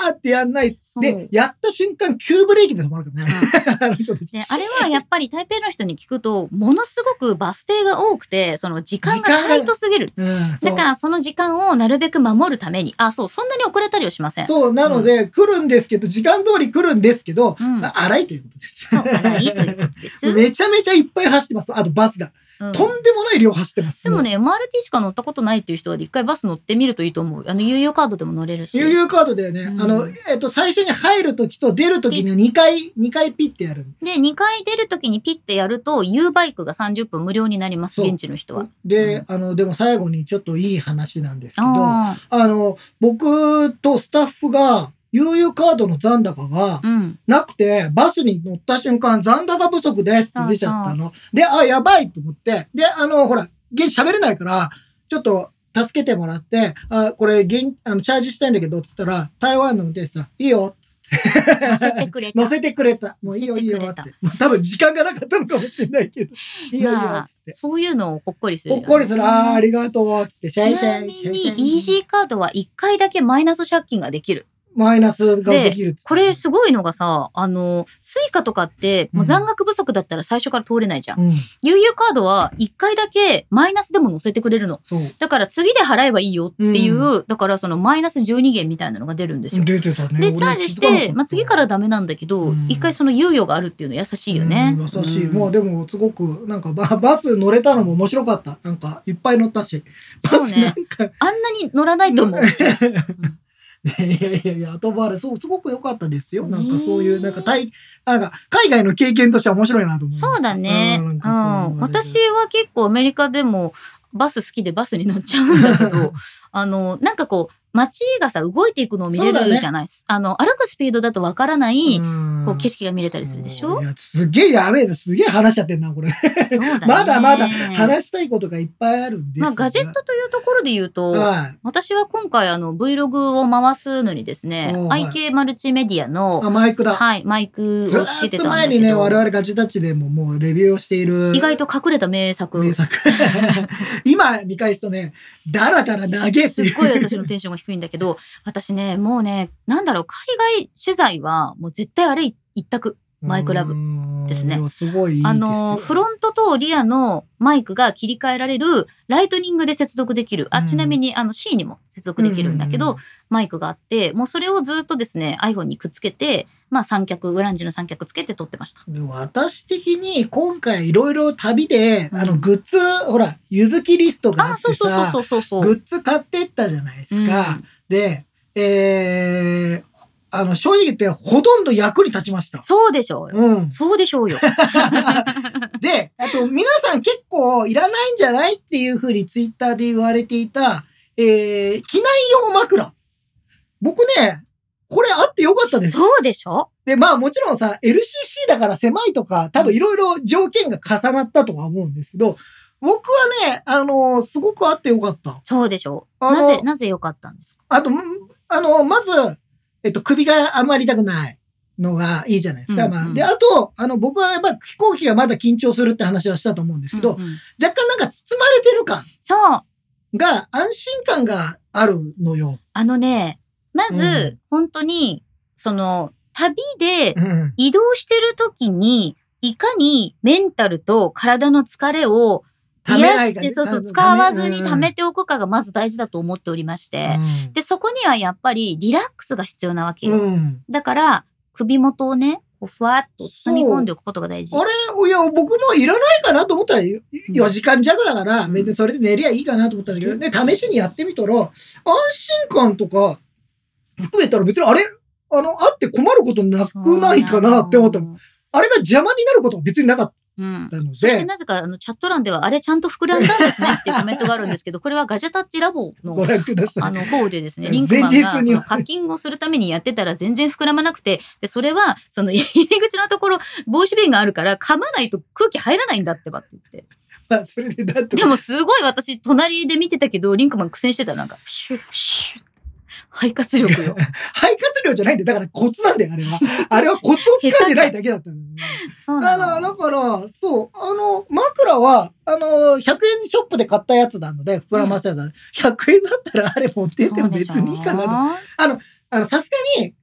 ーってやんない。で、やった瞬間、急ブレーキ (laughs) で止まるからね。あれはやっぱり台北の人に聞くと、ものすごくバス停が多くて、その時間がタイトすぎる。うん、だからその時間をなるべく守るために、あ、そう、そんなに遅れたりはしません。そう、なので、来るんですけど、時間通り来るんですけど、うんまあ荒いということです。そう、荒いということです。(laughs) めちゃめちゃいっぱい走ってます。あとバスが。うんとんでもない量走ってます。でもね、MRT しか乗ったことないっていう人は一回バス乗ってみるといいと思う。あの、有用カードでも乗れるし。悠々カードだよね。うんあの、えっと、最初に入るときと出るときに2回、2回ピッてやる。で、2回出るときにピッてやると、U バイクが30分無料になります、現地の人は。で、あの、でも最後にちょっといい話なんですけど、ああの、僕とスタッフが、悠々カードの残高があ、うん。なくて、バスに乗った瞬間、残高不足ですって出ちゃったの。で、あ、やばいと思って、で、あの、ほら、現地喋れないから、ちょっと、助けてもらって、あ、これ、現、あの、チャージしたいんだけど、つったら、台湾の運転手さん、いいよ、乗せてくれた。(laughs) 乗せてくれた。もういいよ、いいよ、って。もう多分時間がなかったのかもしれないけど、(laughs) いいよ、いいよ、まあつって。そういうのをほっこりするよね、ほっこりする、あーありがとう、つって、シャイシャイ。ちなみにイシャイ EG カードは1回だけマイナス借金ができる。マイナスができるこれすごいのがさ、あの、スイカとかって、もう残額不足だったら最初から通れないじゃん。うん。カードは1回だけマイナスでも載せてくれるの。そう。だから次で払えばいいよっていう、だからそのマイナス12元みたいなのが出るんですよ。出てたね。で、チャージして、まあ、次からダメなんだけど、うん一回その猶予があるっていうの優しいよね。うん優しい。うんもうでも、すごく、なんかバ、バス乗れたのも面白かった。なんか、いっぱい乗ったし。バスそうねあんなに乗らないと思う。(laughs) いやいやいや、後回り、そう、すごく良かったですよ。なんかそういう、なんか、対、なんか、海外の経験としては面白いなと思う。そうだね。うん私は結構アメリカでもバス好きでバスに乗っちゃうんだけど、(laughs) あの、なんかこう、街がさ、動いていくのを見れるじゃない、あの、歩くスピードだとわからない、うんこう、景色が見れたりするでしょ？いや、すげえやべえな、すげえ話しちゃってんな、これ。まだまだ話したいことがいっぱいあるんですまあ、ガジェットというところで言うと、はい。私は今回あの Vlog を回すのにですね、はい IK マルチメディアの、あ、マイクだ。はい、マイクずをつけてたとんだけど、前にね、我々ガジェタッチでももうレビューをしている。意外と隠れた名作。名作。(laughs) 今見返すとね、だらだら長えっていう。すっごい私のテンションが低いいんだけど、私ね、もうね、なんだろう、海外取材はもう絶対あれ一択。マイクラブですねすごいあの、フロントとリアのマイクが切り替えられる、ライトニングで接続できる。あ、うんちなみにあの C にも接続できるんだけど、うんマイクがあって、もうそれをずっとですね、iPhone にくっつけて、まあ三脚、グランジの三脚つけて撮ってました。で私的に今回いろいろ旅で、うんあのグッズ、ほら、ゆずきリストがああ、ってそうそうさ、そうそうそう。グッズ買ってったじゃないですか。うんで、えー、あの、正直言ってほとんど役に立ちました。そうでしょうよ。うん。そうでしょうよ。(laughs) で、あと皆さん結構いらないんじゃないっていうふうにツイッターで言われていた、えー、機内用枕。僕ね、これあってよかったです。そうでしょで、まあもちろんさ、LCC だから狭いとか、多分いろいろ条件が重なったとは思うんですけど、僕はね、あのすごくあってよかった。そうでしょなぜ、なぜ良かったんですか？あと、んあのまず、えっと、首があんまり痛くないのがいいじゃないですか。うんうんまあ、で、あと、あの、僕はやっぱり飛行機がまだ緊張するって話はしたと思うんですけど、うんうん若干なんか包まれてる感そう。が、安心感があるのよ。あのね、まず、うん本当に、その、旅でうん。移動してる時に、いかにメンタルと体の疲れを癒して、そうそう、た使わずにうん貯めておくかがまず大事だと思っておりまして。うんで、そこにはやっぱりリラックスが必要なわけよ。うん。だから、首元をね、こうふわっと包み込んでおくことが大事。あれいや、僕もいらないかなと思ったら、ん4時間弱だから、うん別にそれで寝りゃいいかなと思ったんだけど、ね、試しにやってみたら、安心感とか、含めたら別にあれ？あの、あって困ることなくないかなって思ったの。あれが邪魔になることは別になかっうん。たのそしてで、なぜかあのチャット欄ではあれちゃんと膨らんだんですねっていうコメントがあるんですけど、これはガジェタッチラボのご覧ください。あの方でですね、うんリンクマンがそのパッキングをするためにやってたら全然膨らまなくて、で、それはその (laughs) 入り口のところ防止弁があるから噛まないと空気入らないんだってばって言って。(laughs) でもすごい私隣で見てたけど、リンクマン苦戦してたらなんか、ピシュッピシュッ。肺活力よ。(laughs) 肺活量じゃないんだよ。だからコツなんだよ、あれは。(laughs) あれはコツを掴んでないだけだったんだよね。そうだから、なの。だから、そう、あの、枕は、あの、100円ショップで買ったやつなので、膨らませたやつ、100円だったらあれ持ってっても別にいいかなと。な。あの、さすがに、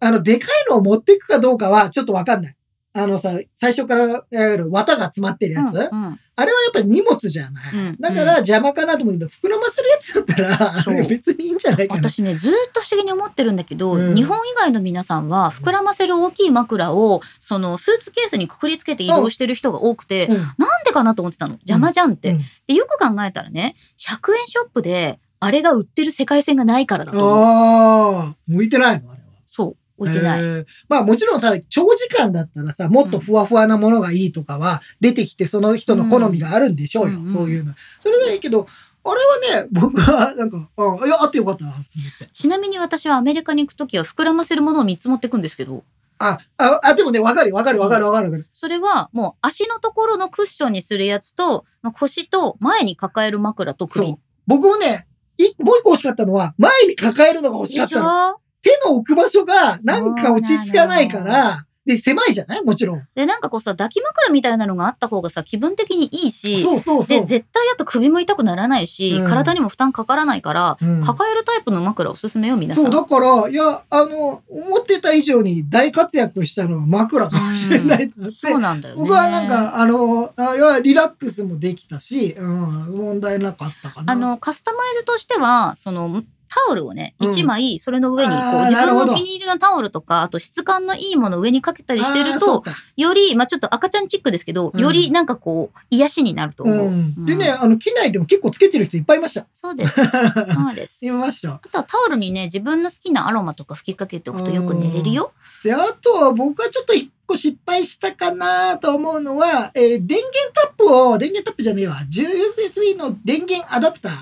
あの、でかいのを持っていくかどうかはちょっとわかんない。あのさ、最初から、いわゆる綿が詰まってるやつ、うんうんあれはやっぱり荷物じゃない。うん。だから邪魔かなと思うけど、膨らませるやつだったら、別にいいんじゃないかな。私ねずーっと不思議に思ってるんだけど、うん。日本以外の皆さんは膨らませる大きい枕をそのスーツケースにくくりつけて移動してる人が多くて、うん。なんでかなと思ってたの？邪魔じゃんって、うん。でよく考えたらね100円ショップであれが売ってる世界線がないからだと思う。ああ、向いてないのあれは。そう置いてない、まあもちろんさ、長時間だったらさ、もっとふわふわなものがいいとかは出てきてその人の好みがあるんでしょうよ。うん。うんそういうの。それがいいけど、あれはね、僕はなんか、あいや、あってよかったなと思って。ちなみに私はアメリカに行くときは膨らませるものを3つ持ってくんですけど。あ、あ、あでもね、わかるわかるわかるわかるわかる。それはもう足のところのクッションにするやつとまあ腰と前に抱える枕と首。そう。僕もね、いもう一個欲しかったのは、前に抱えるのが欲しかでしったの。ょ？手の置く場所がなんか落ち着かないから、で、狭いじゃない？もちろん。で、なんかこうさ、抱き枕みたいなのがあった方がさ、気分的にいいし、そうそうそう。で、絶対あと首も痛くならないし、うん体にも負担かからないから、うん抱えるタイプの枕おすすめよ、皆さん。そう、だから、いや、あの、思ってた以上に大活躍したのは枕かもしれないと思ってそうなんだよね。僕はなんか、あの、あいやリラックスもできたし、うん、問題なかったかな。あの、カスタマイズとしては、その、タオルをね、うん一枚、それの上に、こあう、自分のお気に入りのタオルとか、あと質感のいいものを上にかけたりしてると、より、まあちょっと赤ちゃんチックですけど、うんよりなんかこう、癒しになると思う。うん、でうんね、あの、機内でも結構つけてる人いっぱいいました。そうです。そうです。(laughs) いました。あとはタオルにね、自分の好きなアロマとか吹きかけておくとよく寝れるよ。で、あとは僕はちょっと一個失敗したかなと思うのは、えー電源タップを、電源タップじゃねえわ、10USB の電源アダプター、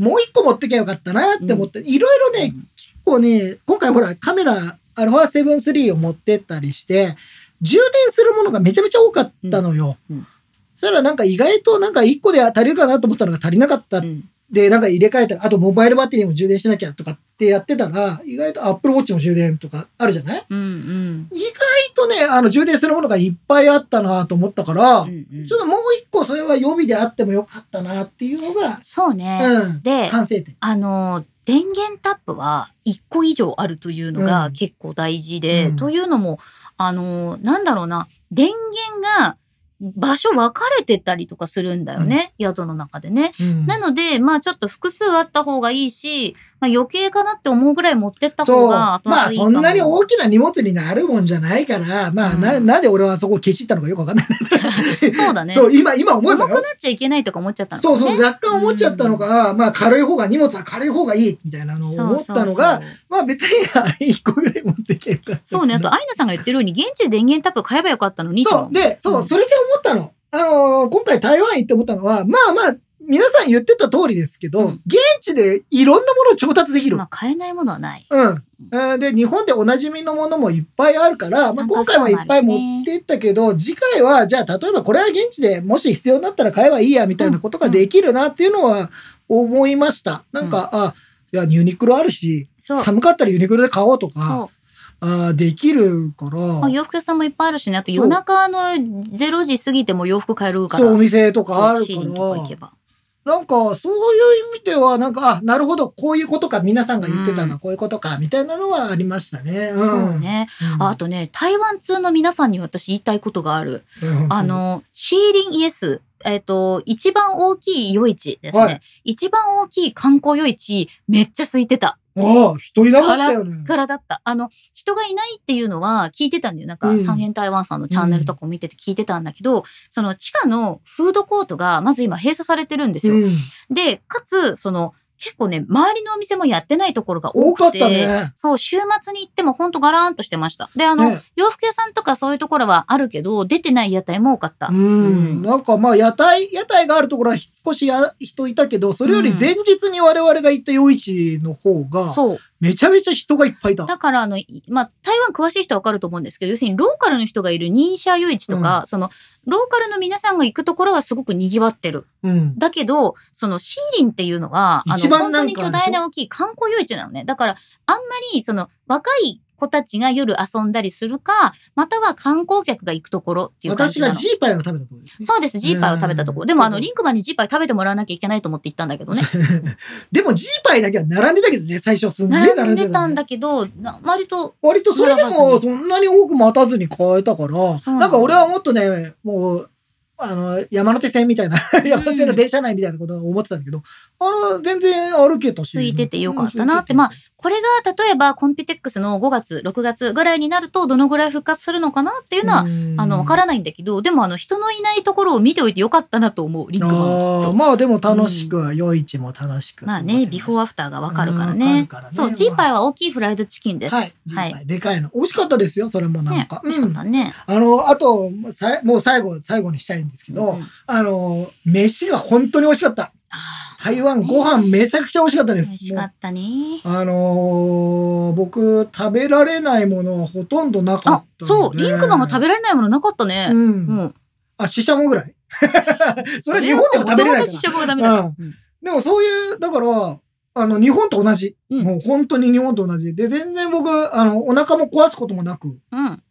もう一個持ってきゃよかったなって思って、いろいろね、結構ね、今回ほらカメラ α7-3 を持ってったりして、充電するものがめちゃめちゃ多かったのよ。そしたらなんか意外となんか1個で足りるかなと思ったのが足りなかった。うんで、なんか入れ替えたら、あとモバイルバッテリーも充電しなきゃとかってやってたら、意外と Apple Watch の充電とかあるじゃない？うんうん。意外とね、あの充電するものがいっぱいあったなと思ったから、うんうんちょっともう一個それは予備であってもよかったなっていうのが、そうね。うん、で、反省点。あの、電源タップは1個以上あるというのがうん結構大事で、うんというのも、あの、なんだろうな、電源が場所分かれてたりとかするんだよね、宿の中でね。うん。なので、まあちょっと複数あった方がいいし、まあ余計かなって思うぐらい持ってった。方がいいかも。そんなに大きな荷物になるもんじゃないから、まあな、うんなんで俺はそこをケチったのかよくわかんない。(laughs) そうだね。そう、今、今思えばよ重くな。っちゃいけないとか思っちゃったのかもね。そうそう、若干思っちゃったのか、まあ軽い方が、荷物は軽い方がいいみたいなのを思ったのが、そうそうそうまあ別に一個ぐらい持ってけば。そうね。あと、アイナさんが言ってるように、現地で電源タップ買えばよかったのにそう。で、そうう、んそれで思ったの。あのー今回台湾行って思ったのは、まあまあ、皆さん言ってた通りですけど、うん現地でいろんなものを調達できる。まあ、買えないものはない。うん。えーで、日本でおなじみのものもいっぱいあるから、まあ、今回もいっぱい持っていったけど、次回は、じゃあ、例えばこれは現地でもし必要になったら買えばいいや、みたいなことができるなっていうのは思いました。なんか、あ、いや、ユニクロあるし、そう。寒かったらユニクロで買おうとか、そうあできるから、あ洋服屋さんもいっぱいあるしね。あと夜中の0時過ぎても洋服買えるから。そう、お店とかあるそうシーインとか行けば。なんか、そういう意味では、なんか、あ、なるほど、こういうことか、皆さんが言ってたのはうんこういうことか、みたいなのはありましたね。うん。そうね。うん。ああとね、台湾通の皆さんに私言いたいことがある。うんあ、の、シーリンイエス。えっ、と、一番大きい夜市ですね。はい一番大きい観光夜市、めっちゃ空いてた。ああ、人いなかったよね。からだった。あの、人がいないっていうのは聞いてたんだよ。なんか、うん三辺台湾さんのチャンネルとかを見てて聞いてたんだけど、その地下のフードコートがまず今閉鎖されてるんですよ。うんで、かつ、その、結構ね、周りのお店もやってないところが多かっ多くて、たね。そう、週末に行ってもほんとガラーンとしてました。で、あの、ね洋服屋さんとかそういうところはあるけど、出てない屋台も多かった。うん、うんなんかまあ屋台、屋台があるところは少しや人いたけど、それより前日に我々が行った夜市の方が、そう。めちゃめちゃ人がいっぱいいた。だから、あの、いまあ、台湾詳しい人はわかると思うんですけど、要するにローカルの人がいる認証夜市とか、その、ローカルの皆さんが行くところはすごく賑わってる。うん。だけど、そのシーリンっていうのは、あの、本当に巨大な大きい観光夜市なのね。だから、あんまり、その、若い子たちが夜遊んだりするか、または観光客が行くところっていう感じなの。私がジーパイを食べたところですね。そうです、ジーパイを食べたところ。うんでも、あの、リンクマンにジーパイ食べてもらわなきゃいけないと思って行ったんだけどね。(laughs) でもジーパイだけは並んでたけどね、最初すんげえ並んでた、ね。並んでたんだけど、な割と、割とそれでもそんなに多く待たずに買えたから、なんか俺はもっとね、もう、あの、山手線みたいな、山手線の電車内みたいなことを思ってたんだけど、あの、全然歩けたし。空いててよかったなってまあこれが例えばコンピテックスの5月、6月ぐらいになるとどのぐらい復活するのかなっていうのは、あの、わからないんだけど、でもあの、人のいないところを見ておいてよかったなと思う、リンク。あーまあでも楽しく、夜市も楽しく。まあね、ビフォーアフターがわかるからねるからね。そう、ジーパイは大きいフライドチキンです。は。はいでかいの。美味しかったですよ、それもなんねか。、美味しかったね。あの、あと、さもう最後、最後にしたいんですけど、うんあの、飯が本当に美味しかった。台湾ご飯めちゃくちゃ美味しかったです。美味しかったね。あのー僕、食べられないものはほとんどなかあっ、たそう、リンクマンが食べべられないものなかったね。うん。もう。あ、シシャモぐらい。(laughs) それ日本でも食べれないから元々シシャモがダメだ。うんでもそういう、だから、あの、日本と同じ。うんもう本当に日本と同じ。で、全然僕、あの、お腹も壊すこともなく、うん。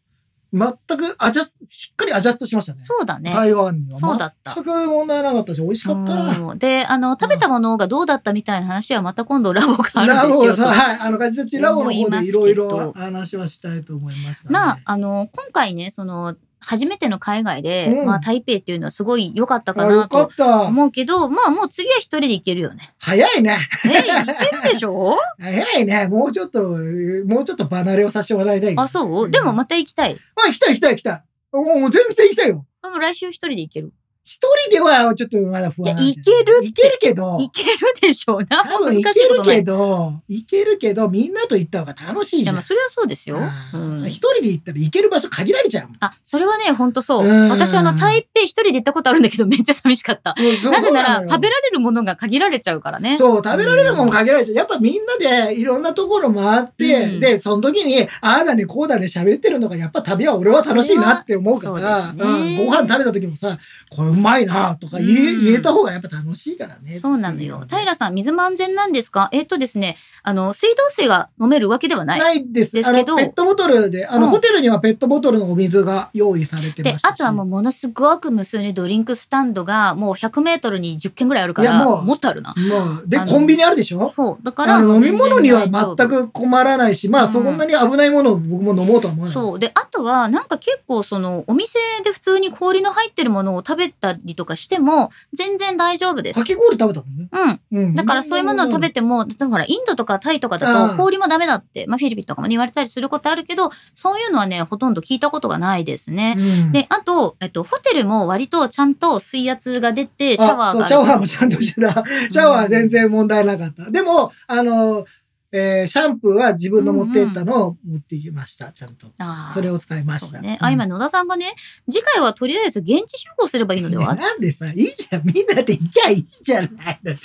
全くアジャス、しっかりアジャストしましたね。そうだね。台湾には。そうだった全く問題なかったし、美味しかった。うんで、あの、食べたものがどうだったみたいな話はまた今度ラボがあるラボでしょうと。はい。あの、ガジタッチラボの方でいろいろ話はしたいと思いますがなね、。あの、今回ね、その、初めての海外で、うんまあ、台北っていうのはすごい良かったかあよなとかった。思うけど、まあ、もう次は一人で行けるよね。早いね。え、行けるでしょ？(laughs) 早いね。もうちょっと、もうちょっと離れをさせてもらいたい。あ、そう？でもまた行きたい。あ、行きたい行きたい行きたい。もうもう全然行きたいよ。でも来週一人で行ける。一人ではちょっとまだ不安いやですよ行けるって行けるけど、行けるでしょうな。多分難行けるけ。ど、行けるけど、みんなと行った方が楽しいいや、じゃん。まあ、それはそうですよ。あうん人で行ったら行ける場所限られちゃう。あ、それはね、ほんとそう。うん私、あの、台北一人で行ったことあるんだけど、めっちゃ寂しかった。なぜなら、食べられるものが限られちゃうからね。そう、食べられるもんも限られちゃう。やっぱみんなでいろんなところ回って、うんで、その時に、ああだね、こうだね、喋ってるのが、やっぱ旅は俺は楽しいなって思うから、うんご飯食べた時もさ、これうまいなとか言え,、うん言えた方がやっぱ楽しいからね。そうなのよ。平さん、水も安全なんですか？えっとですね、あの、水道水が飲めるわけではない。ないです。ですけどペットボトルで、あの、うんホテルにはペットボトルのお水が用意されてまでし、たし。あとはもうものすごく無数にドリンクスタンドがもう100メートルに10軒ぐらいあるから、もうもっとあるな。もう、で、コンビニあるでしょ？そう。だから、飲み物には全く困らないし、まあ、うんそんなに危ないものを僕も飲もうとは思わない。そう。で、あとは、なんか結構その、お店で普通に氷の入ってるものを食べたりとかしても、全然大丈夫ですか。き氷食べたもんね。うん。うん。だからそういうものを食べても、例えばほら、インドとかタイとかだと氷もダメだって、まあフィリピンとかもね言われたりすることあるけど、そういうのはね、ほとんど聞いたことがないですね。うんで、あと、えっと、ホテルも割とちゃんと水圧が出て、シャワーがシャワーもちゃんとしてた。シャワーは全然問題なかった。でも、あの、えーシャンプーは自分の持ってったのを持ってきました、ちゃんと。ああそれを使いました。ね。うんあ、今野田さんがね、次回はとりあえず現地集合すればいいのでは？ねなんでさ、いいじゃん。みんなで行きゃいいじゃないの。い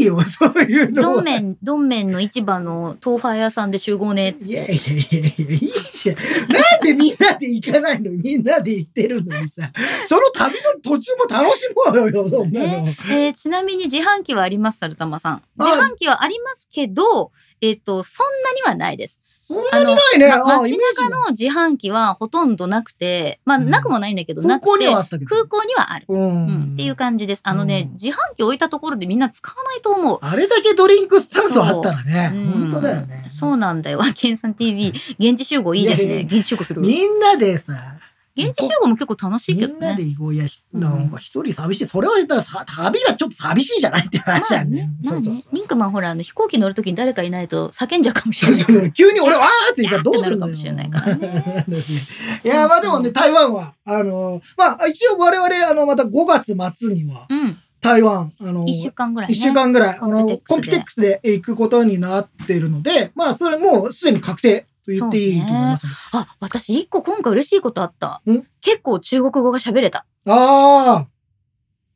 いよ、そういうのは。ドンメン、ドンメンの市場の豆腐屋さんで集合ね。いやいやいやいや、いいじゃん。なんでみんなで行かないの？みんなで行ってるのにさ。その旅の途中も楽しもうよ。ねえーちなみに自販機はあります、サルタマさん。あ自販機はありますけど、えっ、と、そんなにはないです。そんなにないね。ま街中の自販機はほとんどなくて、まあ、うんなくもないんだけど、空港なくて。空港にはある。ううん、ん。っていう感じです。あのね、うん自販機置いたところでみんな使わないと思う。あれだけドリンクスタンドあったらね。うん本当だよね。そうなんだよ。(laughs) ケンさん TV、(laughs) 現地集合いいですね。現地集合する。みんなでさ、現地集合も結構楽しいけどみんなでね。行こうや、うんなんか一人寂しい。それは言ったらさ旅がちょっと寂しいじゃないって話まあだよねね。、まあね。リンクマンほら、あの飛行機乗るときに誰かいないと叫んじゃうかもしれない。(laughs) 急に俺わーって言ったらどうするかもしれないからね。(laughs) いや、まあでもね、台湾は、あの、まあ一応我々、あの、また5月末には、うん。台湾、あの、一週間ぐらいね。一週間ぐらい、あコンの、ピテックスでコンピテックスで行くことになってるので、まあそれもうすでに確定と言っていいと思います。あ、私一個今回嬉しいことあったん？結構中国語が喋れた。ああ、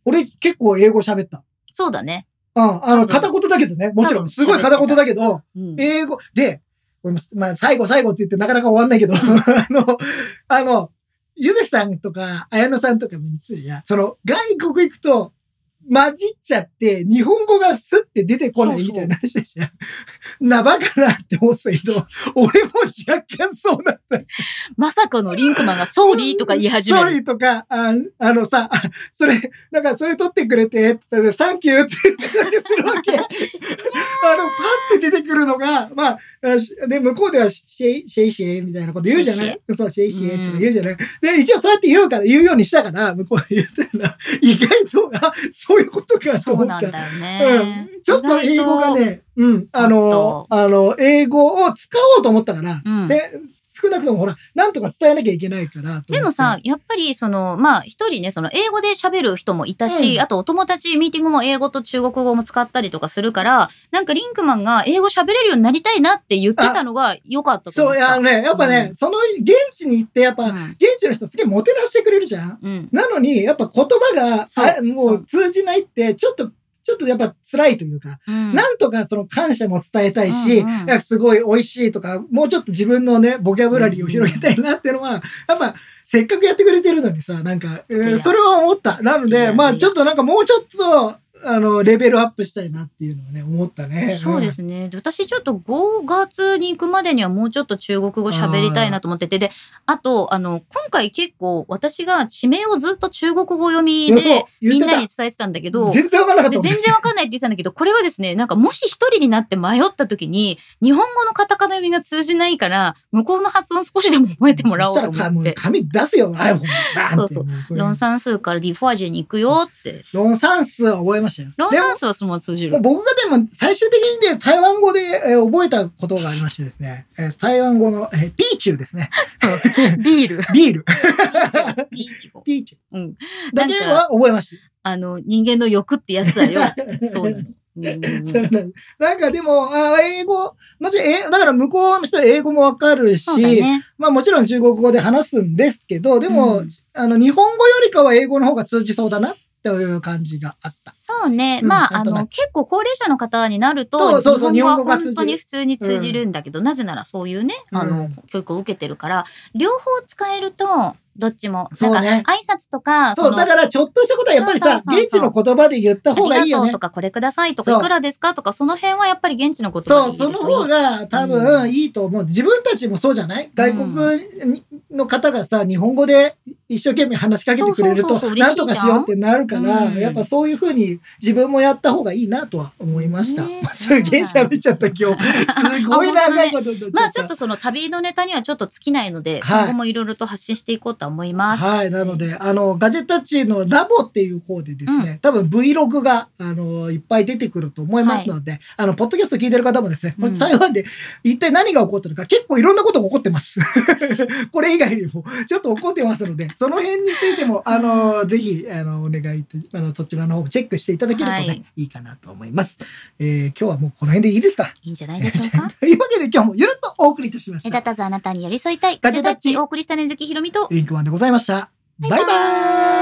俺結構英語喋った。そうだね。うん、あの、片言だけどね。もちろん、すごい片言だけど、うん。英語、で、まあ、最後最後って言ってなかなか終わんないけど、(laughs) あの、あの、ゆずきさんとか、綾野さんとかも言ってたじゃん。その、外国行くと、混じっちゃって、日本語がスッて出てこないみたいな話でしょ。な、バカなって思ってたけど、俺も若干そうなった。まさかのリンクマンが sorry とか言い始め sorry る。とか、ああのさ、あそれ、なんかそれ取ってくれて、 thank you って言ったりするわけ。(laughs) あの、パッて出てくるのが、まあ、で、向こうではシェイ、シェイシェイみたいなこと言うじゃない？そう、シェイシェイとか言うじゃない、で、一応そうやって言うから、言うようにしたから、向こうで言ってるな。意外と、あ、そういうことかとそう思った。なんだよね。うん。ちょっと英語がね、うん、ああのと、あの、英語を使おうと思ったから、うんで少なくともほら、なんとか伝えなきゃいけないから。でもさ、やっぱりその、まあ一人ね、その英語で喋る人もいたし、うんあとお友達ミーティングも英語と中国語も使ったりとかするから、なんかリンクマンが英語喋れるようになりたいなって言ってたのが良かったと思そう、あのね、やっぱね、うんその現地に行って、やっぱ、うん現地の人すげえもてなしてくれるじゃん。うん。なのに、やっぱ言葉が、あもう通じないって、ちょっと、ちょっとやっぱ辛いというか、うん。なんとかその感謝も伝えたいし、うんうんすごい美味しいとか、もうちょっと自分のね、ボキャブラリーを広げたいなっていうのは、やっぱ、せっかくやってくれてるのにさ、なんか、えーそれは思った。なので、まあちょっとなんかもうちょっと、あの、レベルアップしたいなっていうのはね、思ったね。そうですね。で私ちょっと5月に行くまでにはもうちょっと中国語喋りたいなと思ってて、で、あと、あの、今回結構私が地名をずっと中国語読みでみんなに伝えてたんだけど、全然わからなかったで全然わかんないって言ってたんだけど、これはですね、なんかもし一人になって迷った時に、日本語のカタカナ読みが通じないから、向こうの発音少しでも覚えてもらおうとそしたら。紙出すよ、iPhone そうそうもいロン算数からディフォアジェに行くよって。ロン算数は覚えましたよ。ロンでも算数はそのまま通じる。僕がでも最終的にね、台湾語で、えー覚えたことがありましてですね、えー台湾語の、えーピーチューですね。(laughs) (laughs) ビール。ビール。ピーチゴ。ピーチュうん。ー。だけは覚えましあの、人間の欲ってやつだよ。(laughs) た。そうなの。なんかでも、あ英語、もちろん、え、だから向こうの人は英語もわかるし、ね。まあもちろん中国語で話すんですけど、でも、うんあの、日本語よりかは英語の方が通じそうだなっていう感じがあった。そうね。うんまあ、あの、結構高齢者の方になるそと、うそうそう日本語は日本当に普通に通じるんだけど、なぜならそういうね、あのうん、教育を受けてるから、両方使えると、どっちも、そうね。挨拶とか、そう、のだからちょっとしたことはやっぱりさ、そうそうそう。現地の言葉で言った方がいいよね。ありがとうと。か、これくださいとか、そういくらですかとか、その辺はやっぱり現地の言葉そう、でそうといい。方が多う分いいと思う。自分たちもそうじゃない？外国の方がさ、日本語で一生懸命話しかけてくれるとなんとかしようってなるから、うんやっぱそういうふうに自分もやった方がいいなとは思いました。ね (laughs) すげえ喋っちゃった今日。(laughs) すごい長いこと。まあちょっとその旅のネタにはちょっと尽きないので、はい今後もいろいろと発信していこうとは思います。はい。なので、あの、ガジェタッチのラボっていう方でですね、多分 Vlog が、あの、いっぱい出てくると思いますので、あの、ポッドキャスト聞いてる方もですね、うん台湾で一体何が起こってるか、結構いろんなことが起こってます。(laughs) これ以外にも、ちょっと起こってますので、その辺についても、あの、ぜひ、あの、お願いあの、そちらの方もチェックしていただけるとね、はいい、いかなと思います。えー今日はもうこの辺でいいですか？いいんじゃないでしょうか？(laughs) というわけで今日もゆるっとお送りいたしました。目立たずあなたに寄り添いたい。ガジェタッチお送りしたねずきひろみと、リンクマンでございました。バイバーイ